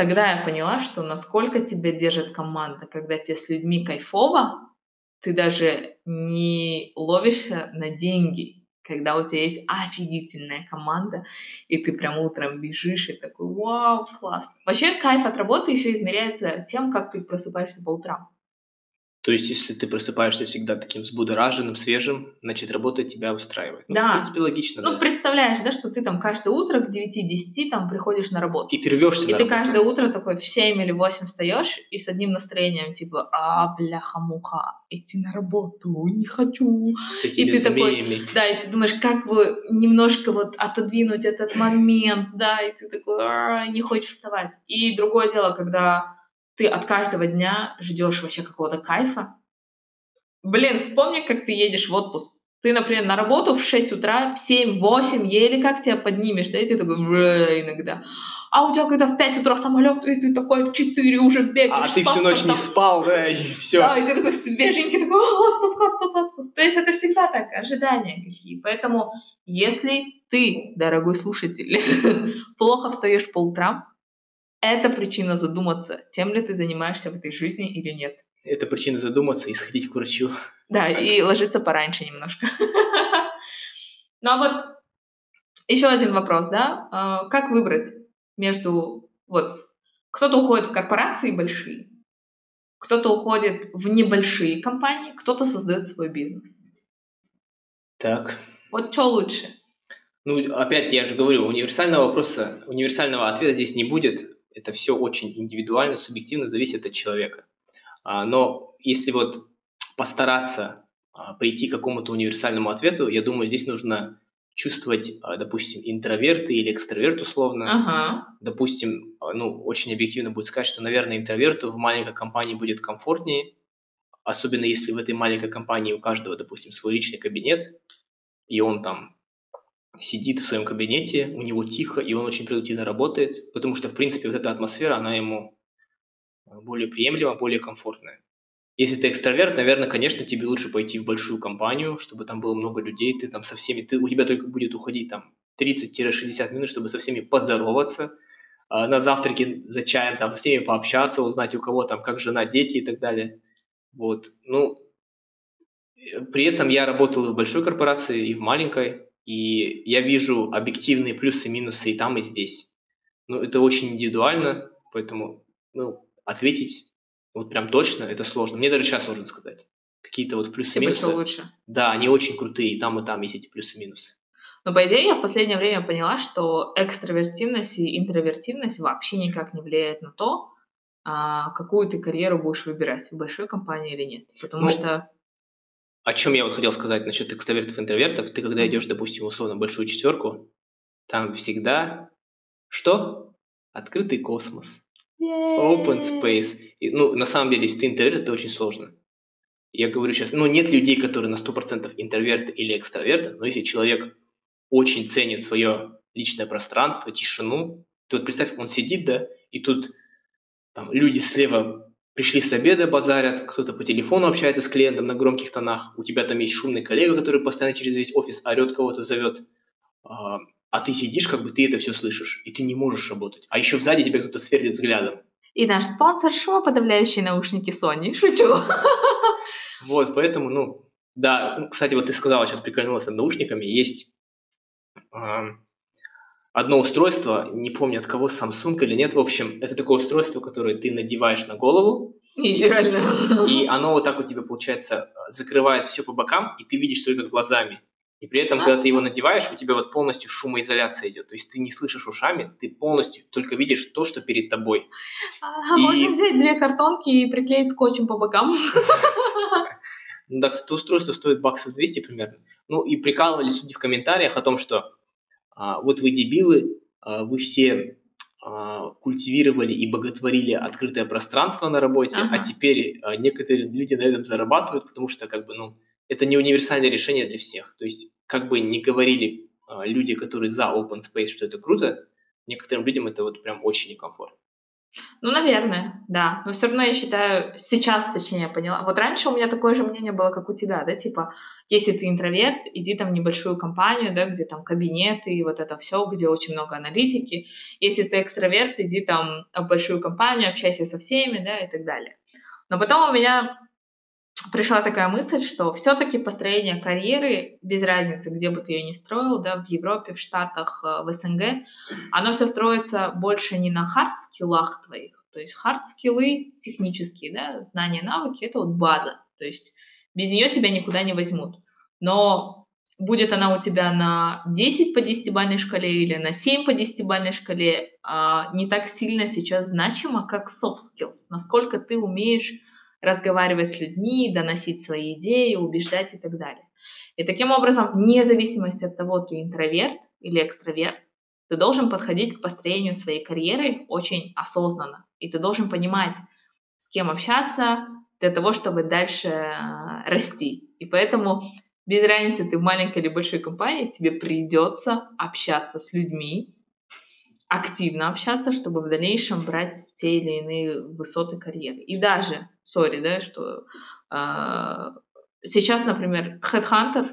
тогда я поняла, что насколько тебя держит команда, когда тебе с людьми кайфово, ты даже не ловишься на деньги, когда у тебя есть офигительная команда, и ты прям утром бежишь и такой, вау, классно. Вообще кайф от работы еще измеряется тем, как ты просыпаешься по утрам. То есть, если ты просыпаешься всегда таким взбудораженным, свежим, значит, работа тебя устраивает. Ну, да. В принципе, логично. Ну, да. представляешь, да, что ты там каждое утро к 9-10 там приходишь на работу. И ты рвешься И ты работу. каждое утро такой в 7 или 8 встаешь и с одним настроением, типа, а, бляха-муха, идти на работу, не хочу. С этими и ты змеями. такой, да, и ты думаешь, как бы немножко вот отодвинуть этот момент, да, и ты такой, «А, не хочешь вставать. И другое дело, когда ты от каждого дня ждешь вообще какого-то кайфа, Блин, вспомни, как ты едешь в отпуск. Ты, например, на работу в 6 утра, в 7-8, еле как тебя поднимешь, да, и ты такой иногда. А у тебя когда в 5 утра самолет, и ты такой в 4 уже бегаешь. А ты всю ночь не спал, да, и все. Да, и ты такой свеженький, такой, отпуск, отпуск, отпуск. То есть это всегда так, ожидания какие. Поэтому, если ты, дорогой слушатель, плохо встаешь по утрам, это причина задуматься, тем ли ты занимаешься в этой жизни или нет. Это причина задуматься и сходить к врачу. Да, и ложиться пораньше немножко. Ну а вот еще один вопрос, да? А, как выбрать между... Вот, кто-то уходит в корпорации большие, кто-то уходит в небольшие компании, кто-то создает свой бизнес. Так. Вот что лучше? Ну, опять я же говорю, универсального вопроса, универсального ответа здесь не будет. Это все очень индивидуально, субъективно, зависит от человека. А, но если вот постараться а, прийти к какому-то универсальному ответу, я думаю, здесь нужно чувствовать, а, допустим, интроверт или экстраверт условно. Ага. Допустим, ну, очень объективно будет сказать, что, наверное, интроверту в маленькой компании будет комфортнее, особенно если в этой маленькой компании у каждого, допустим, свой личный кабинет, и он там сидит в своем кабинете, у него тихо, и он очень продуктивно работает, потому что, в принципе, вот эта атмосфера, она ему более приемлемо, более комфортное. Если ты экстраверт, наверное, конечно, тебе лучше пойти в большую компанию, чтобы там было много людей, ты там со всеми, ты, у тебя только будет уходить там 30-60 минут, чтобы со всеми поздороваться, а на завтраке за чаем там со всеми пообщаться, узнать у кого там как жена, дети и так далее. Вот, ну, при этом я работал в большой корпорации, и в маленькой, и я вижу объективные плюсы и минусы и там, и здесь. Ну, это очень индивидуально, поэтому, ну, ответить вот прям точно это сложно. Мне даже сейчас сложно сказать. какие-то вот Типа, плюсы-минусы. что лучше? Да, они очень крутые, и там, и там есть эти плюсы-минусы. Но, по идее, я в последнее время поняла, что экстравертивность и интровертивность вообще никак не влияет на то, а, какую ты карьеру будешь выбирать, в большой компании или нет. Потому Ну, что... О чем я вот хотел сказать насчет экстравертов и интровертов. Ты когда идешь, допустим, условно большую четверку, там всегда что? Открытый космос, open space. И, ну, на самом деле, если ты интроверт, это очень сложно. Я говорю сейчас, ну, нет людей, которые на 100% интроверты или экстраверты, но если человек очень ценит свое личное пространство, тишину, ты вот представь, он сидит, да, и тут там люди слева пришли с обеда, базарят, кто-то по телефону общается с клиентом на громких тонах, у тебя там есть шумный коллега, который постоянно через весь офис орет, кого-то зовет, а, а ты сидишь, как бы ты это все слышишь, и ты не можешь работать. А еще сзади тебя кто-то сверлит взглядом. И наш спонсор шумоподавляющие наушники Sony. Шучу. Вот, поэтому, ну, да, кстати, вот ты сказала, сейчас прикольнулась над наушниками, есть одно устройство, не помню от кого, Samsung или нет, в общем, это такое устройство, которое ты надеваешь на голову, Идеально. и оно вот так у тебя, получается, закрывает все по бокам, и ты видишь только глазами. И при этом, А. когда ты его надеваешь, у тебя вот полностью шумоизоляция идет. То есть ты не слышишь ушами, ты полностью только видишь то, что перед тобой. А, И- Можно взять две картонки и приклеить скотчем по бокам. Ну да, кстати, устройство стоит баксов 200 примерно. Ну и прикалывались люди в комментариях о том, что а, вот вы дебилы, а, вы все а, культивировали и боготворили открытое пространство на работе, Ага. а теперь а, некоторые люди на этом зарабатывают, потому что как бы, ну, это не универсальное решение для всех. То есть, как бы не говорили а, люди, которые за open space, что это круто, некоторым людям это вот прям очень некомфортно. Ну, наверное, да. Но все равно я считаю, сейчас, точнее, поняла. Вот раньше у меня такое же мнение было, как у тебя, да, типа, если ты интроверт, иди там в небольшую компанию, да, где там кабинеты и вот это все, где очень много аналитики. Если ты экстраверт, иди там в большую компанию, общайся со всеми, да, и так далее. Но потом у меня пришла такая мысль, что все-таки построение карьеры, без разницы, где бы ты ее ни строил, да, в Европе, в Штатах, э, в СНГ, оно все строится больше не на хард-скиллах твоих, то есть хард-скиллы технические, да, знания, навыки, это вот база, то есть без нее тебя никуда не возьмут. Но будет она у тебя на 10 по 10-бальной шкале или на 7 по 10-бальной шкале, а, не так сильно сейчас значимо, как soft skills, насколько ты умеешь разговаривать с людьми, доносить свои идеи, убеждать и так далее. И таким образом, вне зависимости от того, ты интроверт или экстраверт, ты должен подходить к построению своей карьеры очень осознанно. И ты должен понимать, с кем общаться для того, чтобы дальше э, расти. И поэтому без разницы, ты в маленькой или большой компании, тебе придется общаться с людьми, активно общаться, чтобы в дальнейшем брать те или иные высоты карьеры. И даже, сори, да, что э, сейчас, например, Headhunter,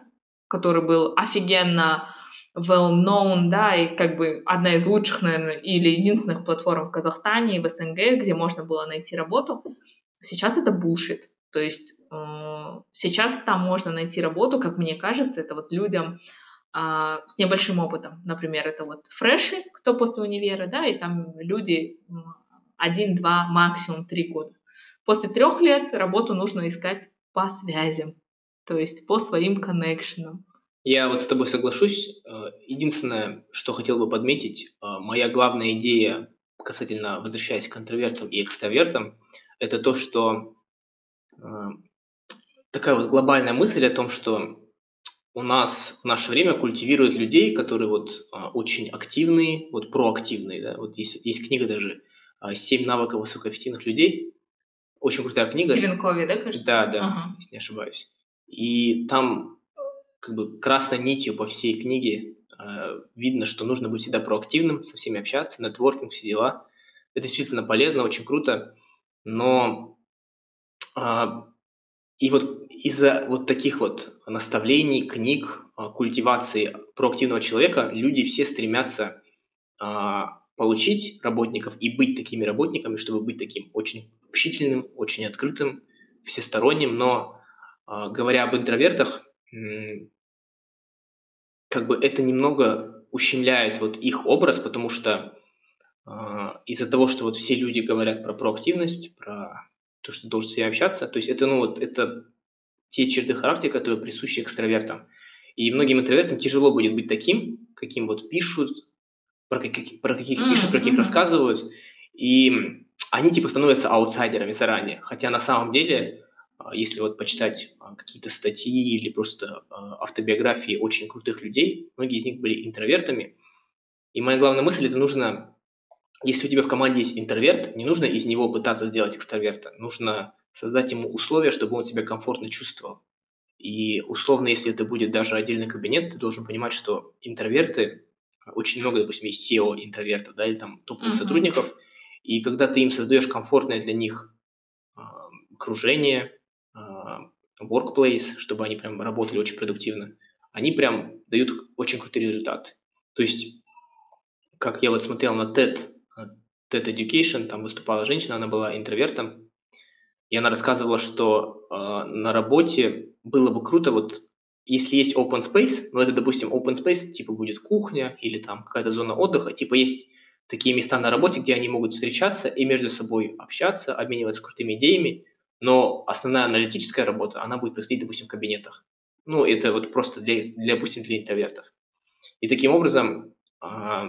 который был офигенно well-known, да, и как бы одна из лучших, наверное, или единственных платформ в Казахстане и в СНГ, где можно было найти работу, сейчас это bullshit. То есть э, сейчас там можно найти работу, как мне кажется, это вот людям а, с небольшим опытом. Например, это вот фреши, кто после универа, да, и там люди один, два, максимум три года. После трех лет работу нужно искать по связям, то есть по своим коннекшенам. Я вот с тобой соглашусь. Э, Единственное, что хотел бы подметить, э, моя главная идея касательно, возвращаясь к интровертам и экстравертам, это то, что э, такая вот глобальная мысль о том, что у нас в наше время культивируют людей, которые вот а, очень активные, вот проактивные, да, вот есть, есть книга даже а, «Семь навыков высокоэффективных людей», очень крутая книга. Стивен Кови, да, кажется? Да, да, Ага. если не ошибаюсь. И там как бы красной нитью по всей книге э, видно, что нужно быть всегда проактивным, со всеми общаться, нетворкинг, все дела. Это действительно полезно, очень круто, но а, и вот из-за вот таких вот наставлений, книг, а, культивации проактивного человека люди все стремятся а, получить работников и быть такими работниками, чтобы быть таким очень общительным, очень открытым, всесторонним. Но а, говоря об интровертах, как бы это немного ущемляет вот их образ, потому что а, из-за того, что вот все люди говорят про проактивность, про то, что ты должен с ними общаться, то есть это, ну, вот, это те черты характера, которые присущи экстравертам. И многим интровертам тяжело будет быть таким, каким вот пишут, про каких, про каких mm-hmm. пишут, про каких рассказывают. И они типа становятся аутсайдерами заранее. Хотя на самом деле, а, если вот почитать а, какие-то статьи или просто а, автобиографии очень крутых людей, многие из них были интровертами. И моя главная мысль это нужно, если у тебя в команде есть интроверт, не нужно из него пытаться сделать экстраверта. Нужно создать ему условия, чтобы он себя комфортно чувствовал. И условно, если это будет даже отдельный кабинет, ты должен понимать, что интроверты, очень много, допустим, есть SEO-интровертов, да, или там топовых uh-huh. сотрудников, и когда ты им создаешь комфортное для них э, окружение, э, workplace, чтобы они прям работали очень продуктивно, они прям дают очень крутые результаты. То есть, как я вот смотрел на TED, TED Education, там выступала женщина, она была интровертом, и она рассказывала, что э, на работе было бы круто, вот если есть open space, ну это, допустим, open space, типа будет кухня или там какая-то зона отдыха, типа есть такие места на работе, где они могут встречаться и между собой общаться, обмениваться крутыми идеями, но основная аналитическая работа, она будет происходить, допустим, в кабинетах. Ну, это вот просто для, для допустим, для интровертов. И таким образом, э,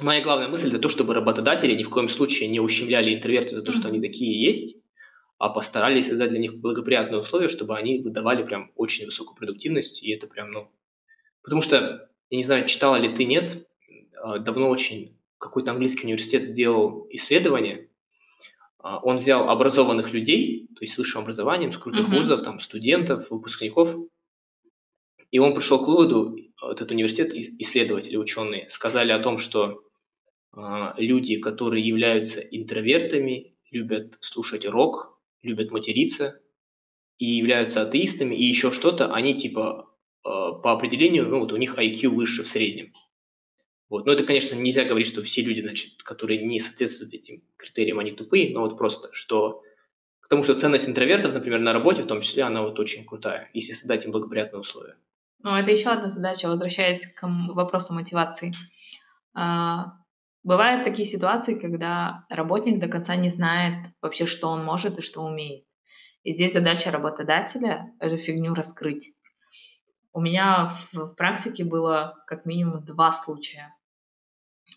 моя главная мысль это то, чтобы работодатели ни в коем случае не ущемляли интровертов за то, что они такие есть, а постарались создать для них благоприятные условия, чтобы они выдавали прям очень высокую продуктивность, и это прям, ну... Потому что, я не знаю, читала ли ты, нет, а, давно очень какой-то английский университет сделал исследование, а, он взял образованных людей, то есть с высшим образованием, с крутых uh-huh. вузов, там, студентов, выпускников, и он пришел к выводу, этот университет, исследователи, ученые, сказали о том, что э, люди, которые являются интровертами, любят слушать рок, любят материться и являются атеистами, и еще что-то, они типа э, по определению, ну вот у них IQ выше в среднем. Вот. Но это, конечно, нельзя говорить, что все люди, значит, которые не соответствуют этим критериям, они тупые, но вот просто, что Потому что ценность интровертов, например, на работе в том числе, она вот очень крутая, если создать им благоприятные условия. Ну, это еще одна задача, возвращаясь к вопросу мотивации. А, Бывают такие ситуации, когда работник до конца не знает вообще, что он может и что умеет. И здесь задача работодателя эту фигню раскрыть. У меня в практике было как минимум два случая.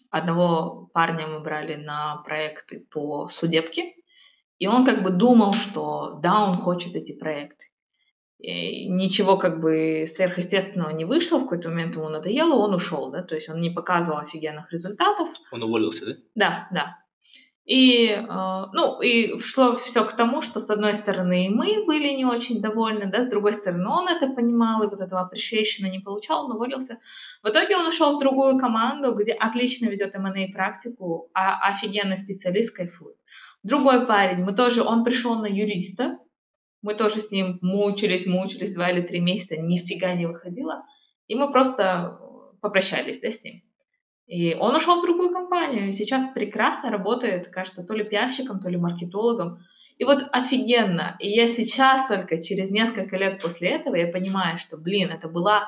Одного парня мы брали на проекты по судебке, и он как бы думал, что да, он хочет эти проекты. И ничего как бы сверхъестественного не вышло, в какой-то момент ему надоело, он ушел, да, то есть он не показывал офигенных результатов. Он уволился, да? Да, да. И, э, ну, и шло все к тому, что с одной стороны мы были не очень довольны, да, с другой стороны он это понимал и вот этого appreciation не получал, он уволился. В итоге он ушел в другую команду, где отлично ведет M&A практику, а офигенный специалист кайфует. Другой парень, мы тоже, он пришел на юриста, мы тоже с ним мучились, мучились два или три месяца, нифига не выходило. И мы просто попрощались да, с ним. И он ушел в другую компанию, и сейчас прекрасно работает, кажется, то ли пиарщиком, то ли маркетологом. И вот офигенно. И я сейчас только через несколько лет после этого я понимаю, что, блин, это была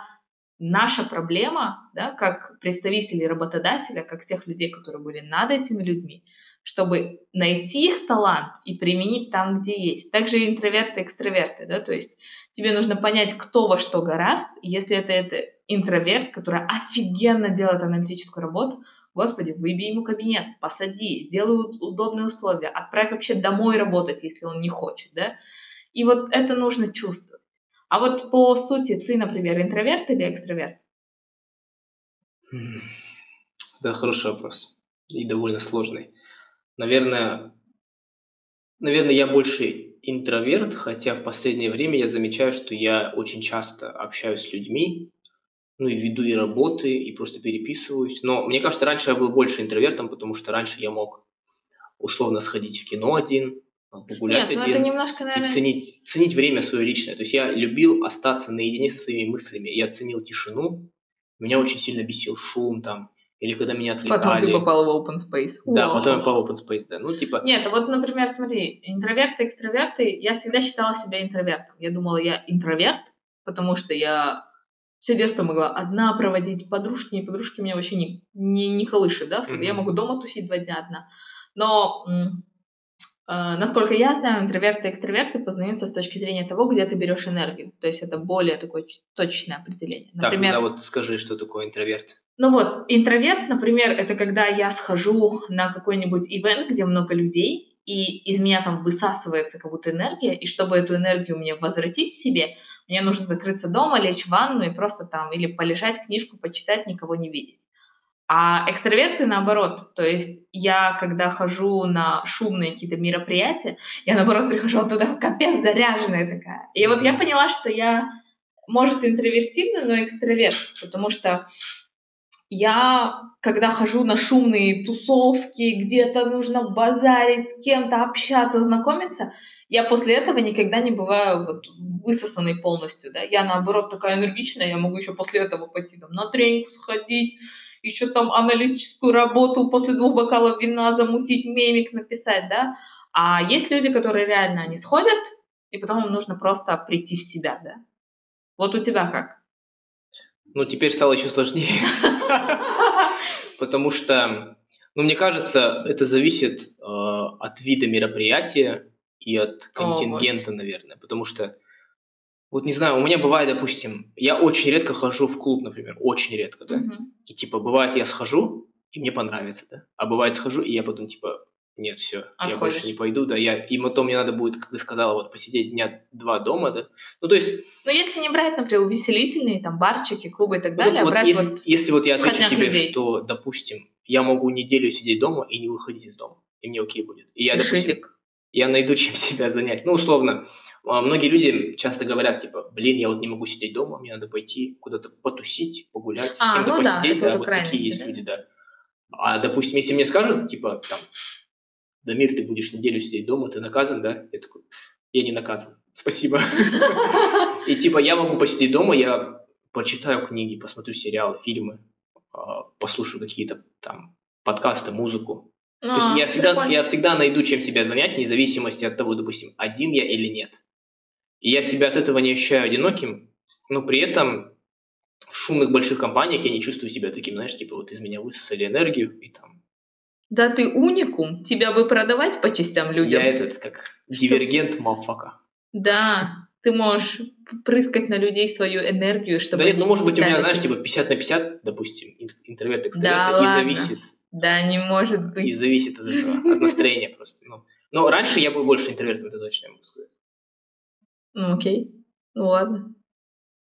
наша проблема, да, как представителей работодателя, как тех людей, которые были над этими людьми, чтобы найти их талант и применить там, где есть. Также интроверты, экстраверты, да, то есть тебе нужно понять, кто во что гораст. Если это, это интроверт, который офигенно делает аналитическую работу, Господи, выбей ему кабинет, посади, сделай удобные условия, отправь вообще домой работать, если он не хочет, да. И вот это нужно чувствовать. А вот по сути, ты, например, интроверт или экстраверт? Да, хороший вопрос. И довольно сложный. Наверное, наверное, я больше интроверт, хотя в последнее время я замечаю, что я очень часто общаюсь с людьми, ну и веду и работы, и просто переписываюсь. Но мне кажется, раньше я был больше интровертом, потому что раньше я мог условно сходить в кино один, погулять Нет, один. Ну это немножко, наверное... И ценить, ценить время свое личное. То есть я любил остаться наедине со своими мыслями. Я ценил тишину. Меня очень сильно бесил шум там, или когда меня отвлекали. Потом ты попал в open space. Да, Вау. потом я попал в open space, да. Ну, типа... Нет, вот, например, смотри, интроверты, экстраверты, я всегда считала себя интровертом. Я думала, я интроверт, потому что я все детство могла одна проводить, подружки, и подружки меня вообще не, не, не колышет, да, mm-hmm. я могу дома тусить два дня одна. Но Э, насколько я знаю, интроверты и экстраверты познаются с точки зрения того, где ты берешь энергию. То есть это более такое точное определение. Например, так, тогда вот скажи, что такое интроверт. Ну вот, интроверт, например, это когда я схожу на какой-нибудь ивент, где много людей, и из меня там высасывается как будто энергия, и чтобы эту энергию мне возвратить в себе, мне нужно закрыться дома, лечь в ванну и просто там или полежать, книжку почитать, никого не видеть. А экстраверты наоборот, то есть я, когда хожу на шумные какие-то мероприятия, я наоборот прихожу оттуда капец заряженная такая. И вот я поняла, что я, может, интровертивна, но экстраверт, потому что я, когда хожу на шумные тусовки, где-то нужно базарить, с кем-то общаться, знакомиться, я после этого никогда не бываю вот высосанной полностью, да. Я, наоборот, такая энергичная, я могу еще после этого пойти там на тренинг сходить, еще там аналитическую работу после двух бокалов вина замутить, мемик написать, да. А есть люди, которые реально, они сходят, и потом им нужно просто прийти в себя, да. Вот у тебя как? Ну, теперь стало еще сложнее. Потому что, ну, мне кажется, это зависит э, от вида мероприятия и от контингента, наверное. Потому что вот не знаю, у меня бывает, допустим, я очень редко хожу в клуб, например, очень редко, да. И типа бывает, я схожу, и мне понравится, да. А бывает, схожу, и я потом типа, нет, все, я больше не пойду, да. Я, и потом мне надо будет, как ты сказала, вот посидеть дня два дома, да. Ну, то есть... Ну, если не брать, например, увеселительные, там, барчики, клубы и так далее, вот, а брать если, вот если вот я отвечу тебе, людей. что, допустим, я могу неделю сидеть дома и не выходить из дома, и мне окей будет. И я, допустим, я найду чем себя занять. Ну, условно, а многие люди часто говорят, типа, блин, я вот не могу сидеть дома, мне надо пойти куда-то потусить, погулять, а, с кем-то ну посидеть, да, да, вот такие есть да? люди, да. А, допустим, если мне скажут, типа, там, Дамир, ты будешь неделю сидеть дома, ты наказан, да? Я такой, я не наказан, спасибо. И типа я могу посидеть дома, я почитаю книги, посмотрю сериалы, фильмы, а, послушаю какие-то там подкасты, музыку. То есть а, я всегда, я всегда найду чем себя занять, вне зависимости от того, допустим, один я или нет. И я себя от этого не ощущаю одиноким, но при этом в шумных больших компаниях я не чувствую себя таким, знаешь, типа вот из меня высосали энергию и там... Да ты уникум, тебя бы продавать по частям людям. Я этот, как дивергент мафака. Да, ты можешь прыскать на людей свою энергию, чтобы... Да ну может быть у меня, знаешь, типа 50 на 50, допустим, интроверт, экстраверт, да, и ладно. зависит. Да, не может быть. И зависит от этого, от настроения просто. Ну, но раньше я был больше интровертом, это точно я могу сказать. Ну окей, ну ладно.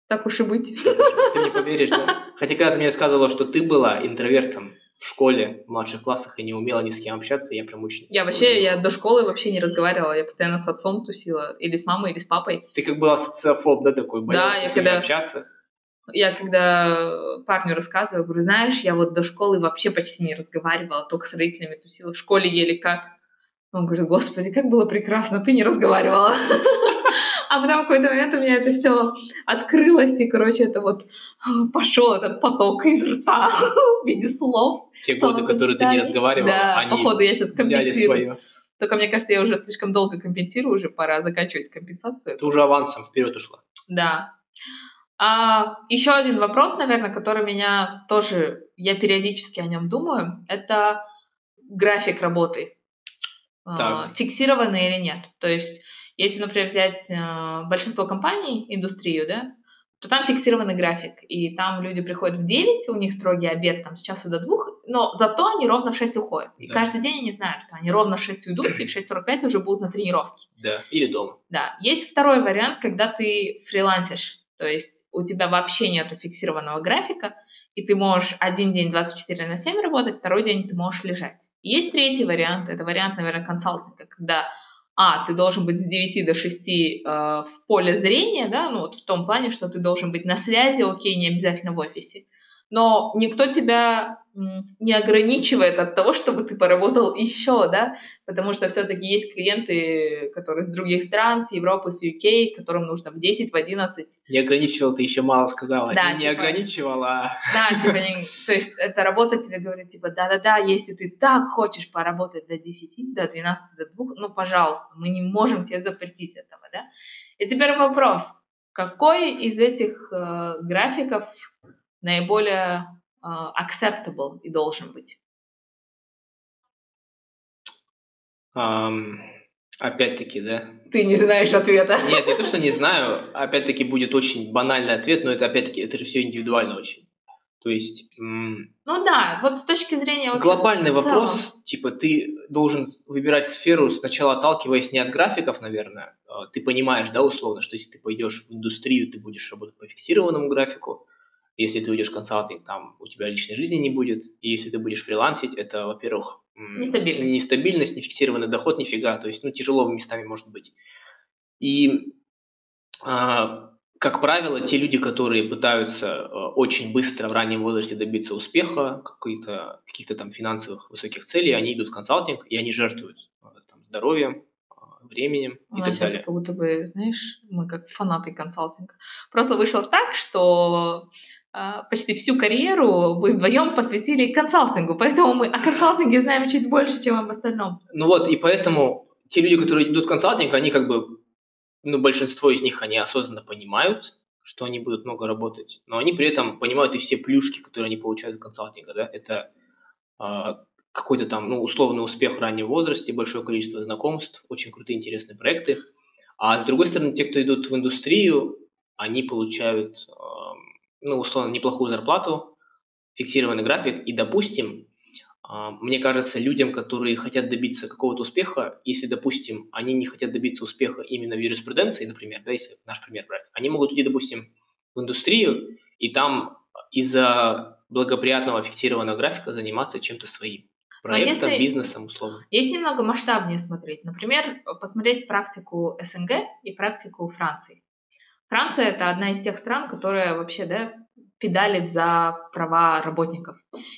Так уж и быть. Ты не поверишь, да? Хотя когда ты мне рассказывала, что ты была интровертом в школе, в младших классах и не умела ни с кем общаться, я прям очень... Я вообще, я до школы вообще не разговаривала, я постоянно с отцом тусила, или с мамой, или с папой. Ты как была социофоб, да, такой, боялась да, я когда... общаться? Я когда парню рассказываю, говорю, знаешь, я вот до школы вообще почти не разговаривала, только с родителями тусила, в школе еле как. Он говорит, господи, как было прекрасно, ты не разговаривала. А потом в какой-то момент у меня это все открылось, и, короче, это вот пошел этот поток из рта в виде слов. Те годы, которые ты не разговаривала, да, они походу я сейчас взяли свое. Только мне кажется, я уже слишком долго компенсирую, уже пора заканчивать компенсацию. Ты уже авансом вперед ушла. Да. А, еще один вопрос, наверное, который меня тоже, я периодически о нем думаю, это график работы. А, фиксированный или нет. То есть если, например, взять э, большинство компаний, индустрию, да, то там фиксированный график, и там люди приходят в 9, у них строгий обед там с часу до двух, но зато они ровно в 6 уходят. И да. каждый день они знают, что они ровно в 6 уйдут, и в 6.45 уже будут на тренировке. Да, или дома. Да. Есть второй вариант, когда ты фрилансишь, то есть у тебя вообще нет фиксированного графика, и ты можешь один день 24 на 7 работать, второй день ты можешь лежать. Есть третий вариант, это вариант, наверное, консалтинга, когда а, ты должен быть с 9 до 6 э, в поле зрения, да, ну вот в том плане, что ты должен быть на связи, окей, не обязательно в офисе но никто тебя не ограничивает от того, чтобы ты поработал еще, да, потому что все-таки есть клиенты, которые с других стран, с Европы, с UK, которым нужно в 10, в 11. Не ограничивал, ты еще мало сказала. Да, не, типа, ограничивала. Да, типа, не, то есть эта работа тебе говорит, типа, да-да-да, если ты так хочешь поработать до 10, до 12, до 2, ну, пожалуйста, мы не можем тебе запретить этого, да. И теперь вопрос, какой из этих э, графиков наиболее uh, acceptable и должен быть? Um, Опять-таки, да. Ты не знаешь ответа. Нет, не то, что не знаю. Опять-таки будет очень банальный ответ, но это опять-таки, это же все индивидуально очень. То есть... Ну да, вот с точки зрения... Глобальный вопрос, типа ты должен выбирать сферу, сначала отталкиваясь не от графиков, наверное. А ты понимаешь, да, условно, что если ты пойдешь в индустрию, ты будешь работать по фиксированному графику. Если ты уйдешь в консалтинг, там у тебя личной жизни не будет. И если ты будешь фрилансить, это, во-первых, нестабильность. нестабильность, не фиксированный доход, нифига. То есть, ну, тяжело местами может быть. И а, как правило, те люди, которые пытаются э, очень быстро в раннем возрасте добиться успеха, каких-то каких там финансовых высоких целей, они идут в консалтинг, и они жертвуют э, там, здоровьем, э, временем и так сейчас далее. как будто бы, знаешь, мы как фанаты консалтинга. Просто вышло так, что почти всю карьеру вы вдвоем посвятили консалтингу, поэтому мы о консалтинге знаем чуть больше, чем об остальном. Ну вот, и поэтому те люди, которые идут в консалтинг, они как бы ну, большинство из них, они осознанно понимают, что они будут много работать, но они при этом понимают и все плюшки, которые они получают в консалтинге, да, это э, какой-то там, ну, условный успех в раннем возрасте, большое количество знакомств, очень крутые, интересные проекты, а с другой стороны, те, кто идут в индустрию, они получают, э, ну, условно, неплохую зарплату, фиксированный график, и, допустим, а, мне кажется, людям, которые хотят добиться какого-то успеха, если, допустим, они не хотят добиться успеха именно в юриспруденции, например, да, если наш пример брать, они могут идти, допустим, в индустрию и там из-за благоприятного фиксированного графика заниматься чем-то своим. Проектом, если, бизнесом, условно. Если немного масштабнее смотреть, например, посмотреть практику СНГ и практику Франции. Франция это одна из тех стран, которая вообще да, педалит за права работников.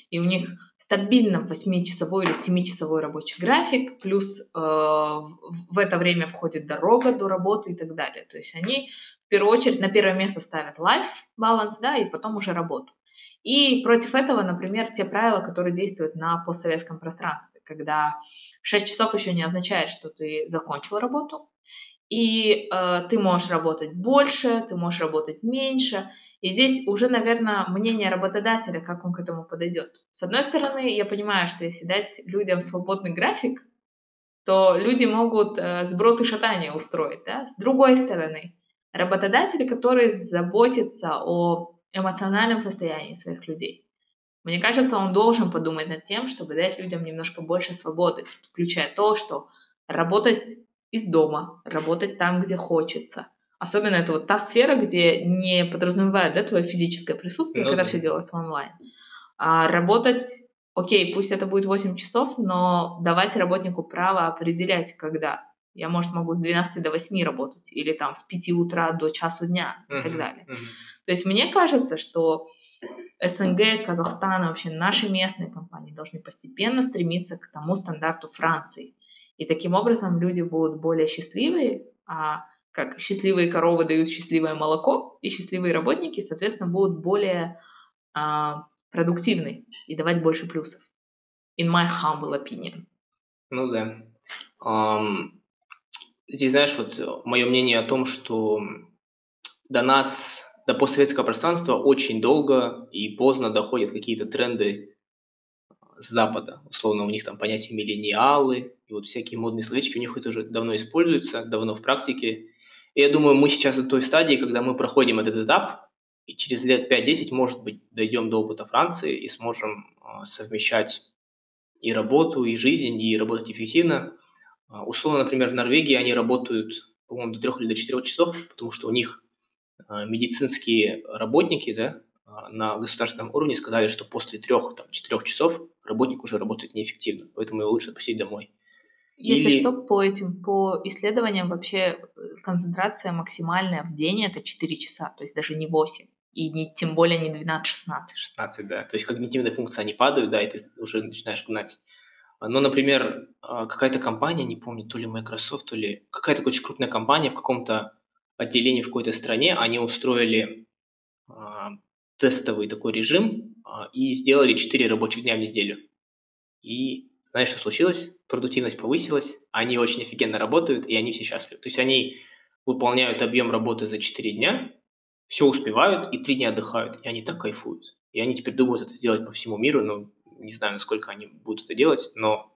И у них стабильно 8-часовой или 7-часовой рабочий график, плюс э, в это время входит дорога до работы и так далее. То есть они в первую очередь на первое место ставят life баланс, да, и потом уже работу. И против этого, например, те правила, которые действуют на постсоветском пространстве, когда 6 часов еще не означает, что ты закончил работу, и э, ты можешь работать больше, ты можешь работать меньше, и здесь уже, наверное, мнение работодателя, как он к этому подойдет. С одной стороны, я понимаю, что если дать людям свободный график, то люди могут э, сброд и шатание устроить. Да? С другой стороны, работодатели, которые заботятся о эмоциональном состоянии своих людей, мне кажется, он должен подумать над тем, чтобы дать людям немножко больше свободы, включая то, что работать из дома, работать там, где хочется, Особенно это вот та сфера, где не подразумевает да, твое физическое присутствие, ну, когда да. все делается онлайн. А работать, окей, пусть это будет 8 часов, но давать работнику право определять, когда. Я, может, могу с 12 до 8 работать, или там с 5 утра до часу дня и uh-huh, так далее. Uh-huh. То есть мне кажется, что СНГ, Казахстан, вообще наши местные компании должны постепенно стремиться к тому стандарту Франции. И таким образом люди будут более счастливые, а как счастливые коровы дают счастливое молоко, и счастливые работники, соответственно, будут более а, продуктивны и давать больше плюсов. In my humble opinion. Ну да. Um, здесь, знаешь, вот мое мнение о том, что до нас, до постсоветского пространства очень долго и поздно доходят какие-то тренды с Запада. Условно, у них там понятие миллениалы, и вот всякие модные словечки у них это уже давно используются, давно в практике. И я думаю, мы сейчас в той стадии, когда мы проходим этот этап, и через лет 5-10, может быть, дойдем до опыта Франции и сможем а, совмещать и работу, и жизнь, и работать эффективно. А, условно, например, в Норвегии они работают, по-моему, до 3 или до 4 часов, потому что у них а, медицинские работники да, на государственном уровне сказали, что после 3-4 часов работник уже работает неэффективно, поэтому его лучше отпустить домой. Если Или... что, по этим, по исследованиям вообще э, концентрация максимальная в день это 4 часа, то есть даже не 8. И не, тем более не 12-16. 16, да. То есть когнитивные функции, они падают, да, и ты уже начинаешь гнать. Но, например, а, какая-то компания, не помню, то ли Microsoft, то ли какая-то очень крупная компания в каком-то отделении в какой-то стране, они устроили а, тестовый такой режим а, и сделали 4 рабочих дня в неделю. И знаешь, что случилось? Продуктивность повысилась, они очень офигенно работают, и они все счастливы. То есть они выполняют объем работы за 4 дня, все успевают и 3 дня отдыхают, и они так кайфуют. И они теперь думают это сделать по всему миру, но не знаю, насколько они будут это делать, но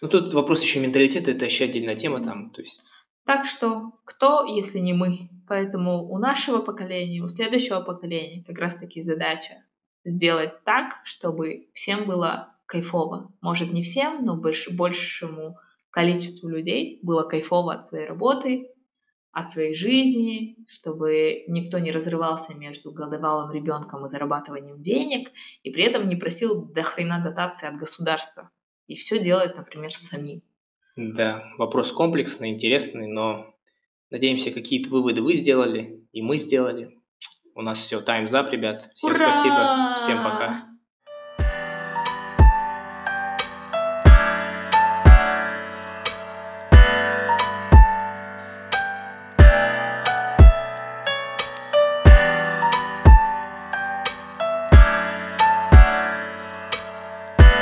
Ну, тут вопрос еще менталитета, это еще отдельная тема там, то есть... Так что, кто, если не мы? Поэтому у нашего поколения, у следующего поколения как раз-таки задача сделать так, чтобы всем было кайфово. Может, не всем, но больш, большему количеству людей было кайфово от своей работы, от своей жизни, чтобы никто не разрывался между голодовалым ребенком и зарабатыванием денег, и при этом не просил до хрена дотации от государства. И все делает, например, самим. Да, вопрос комплексный, интересный, но надеемся, какие-то выводы вы сделали, и мы сделали. У нас все, тайм зап, ребят. Всем Ура! спасибо, всем пока.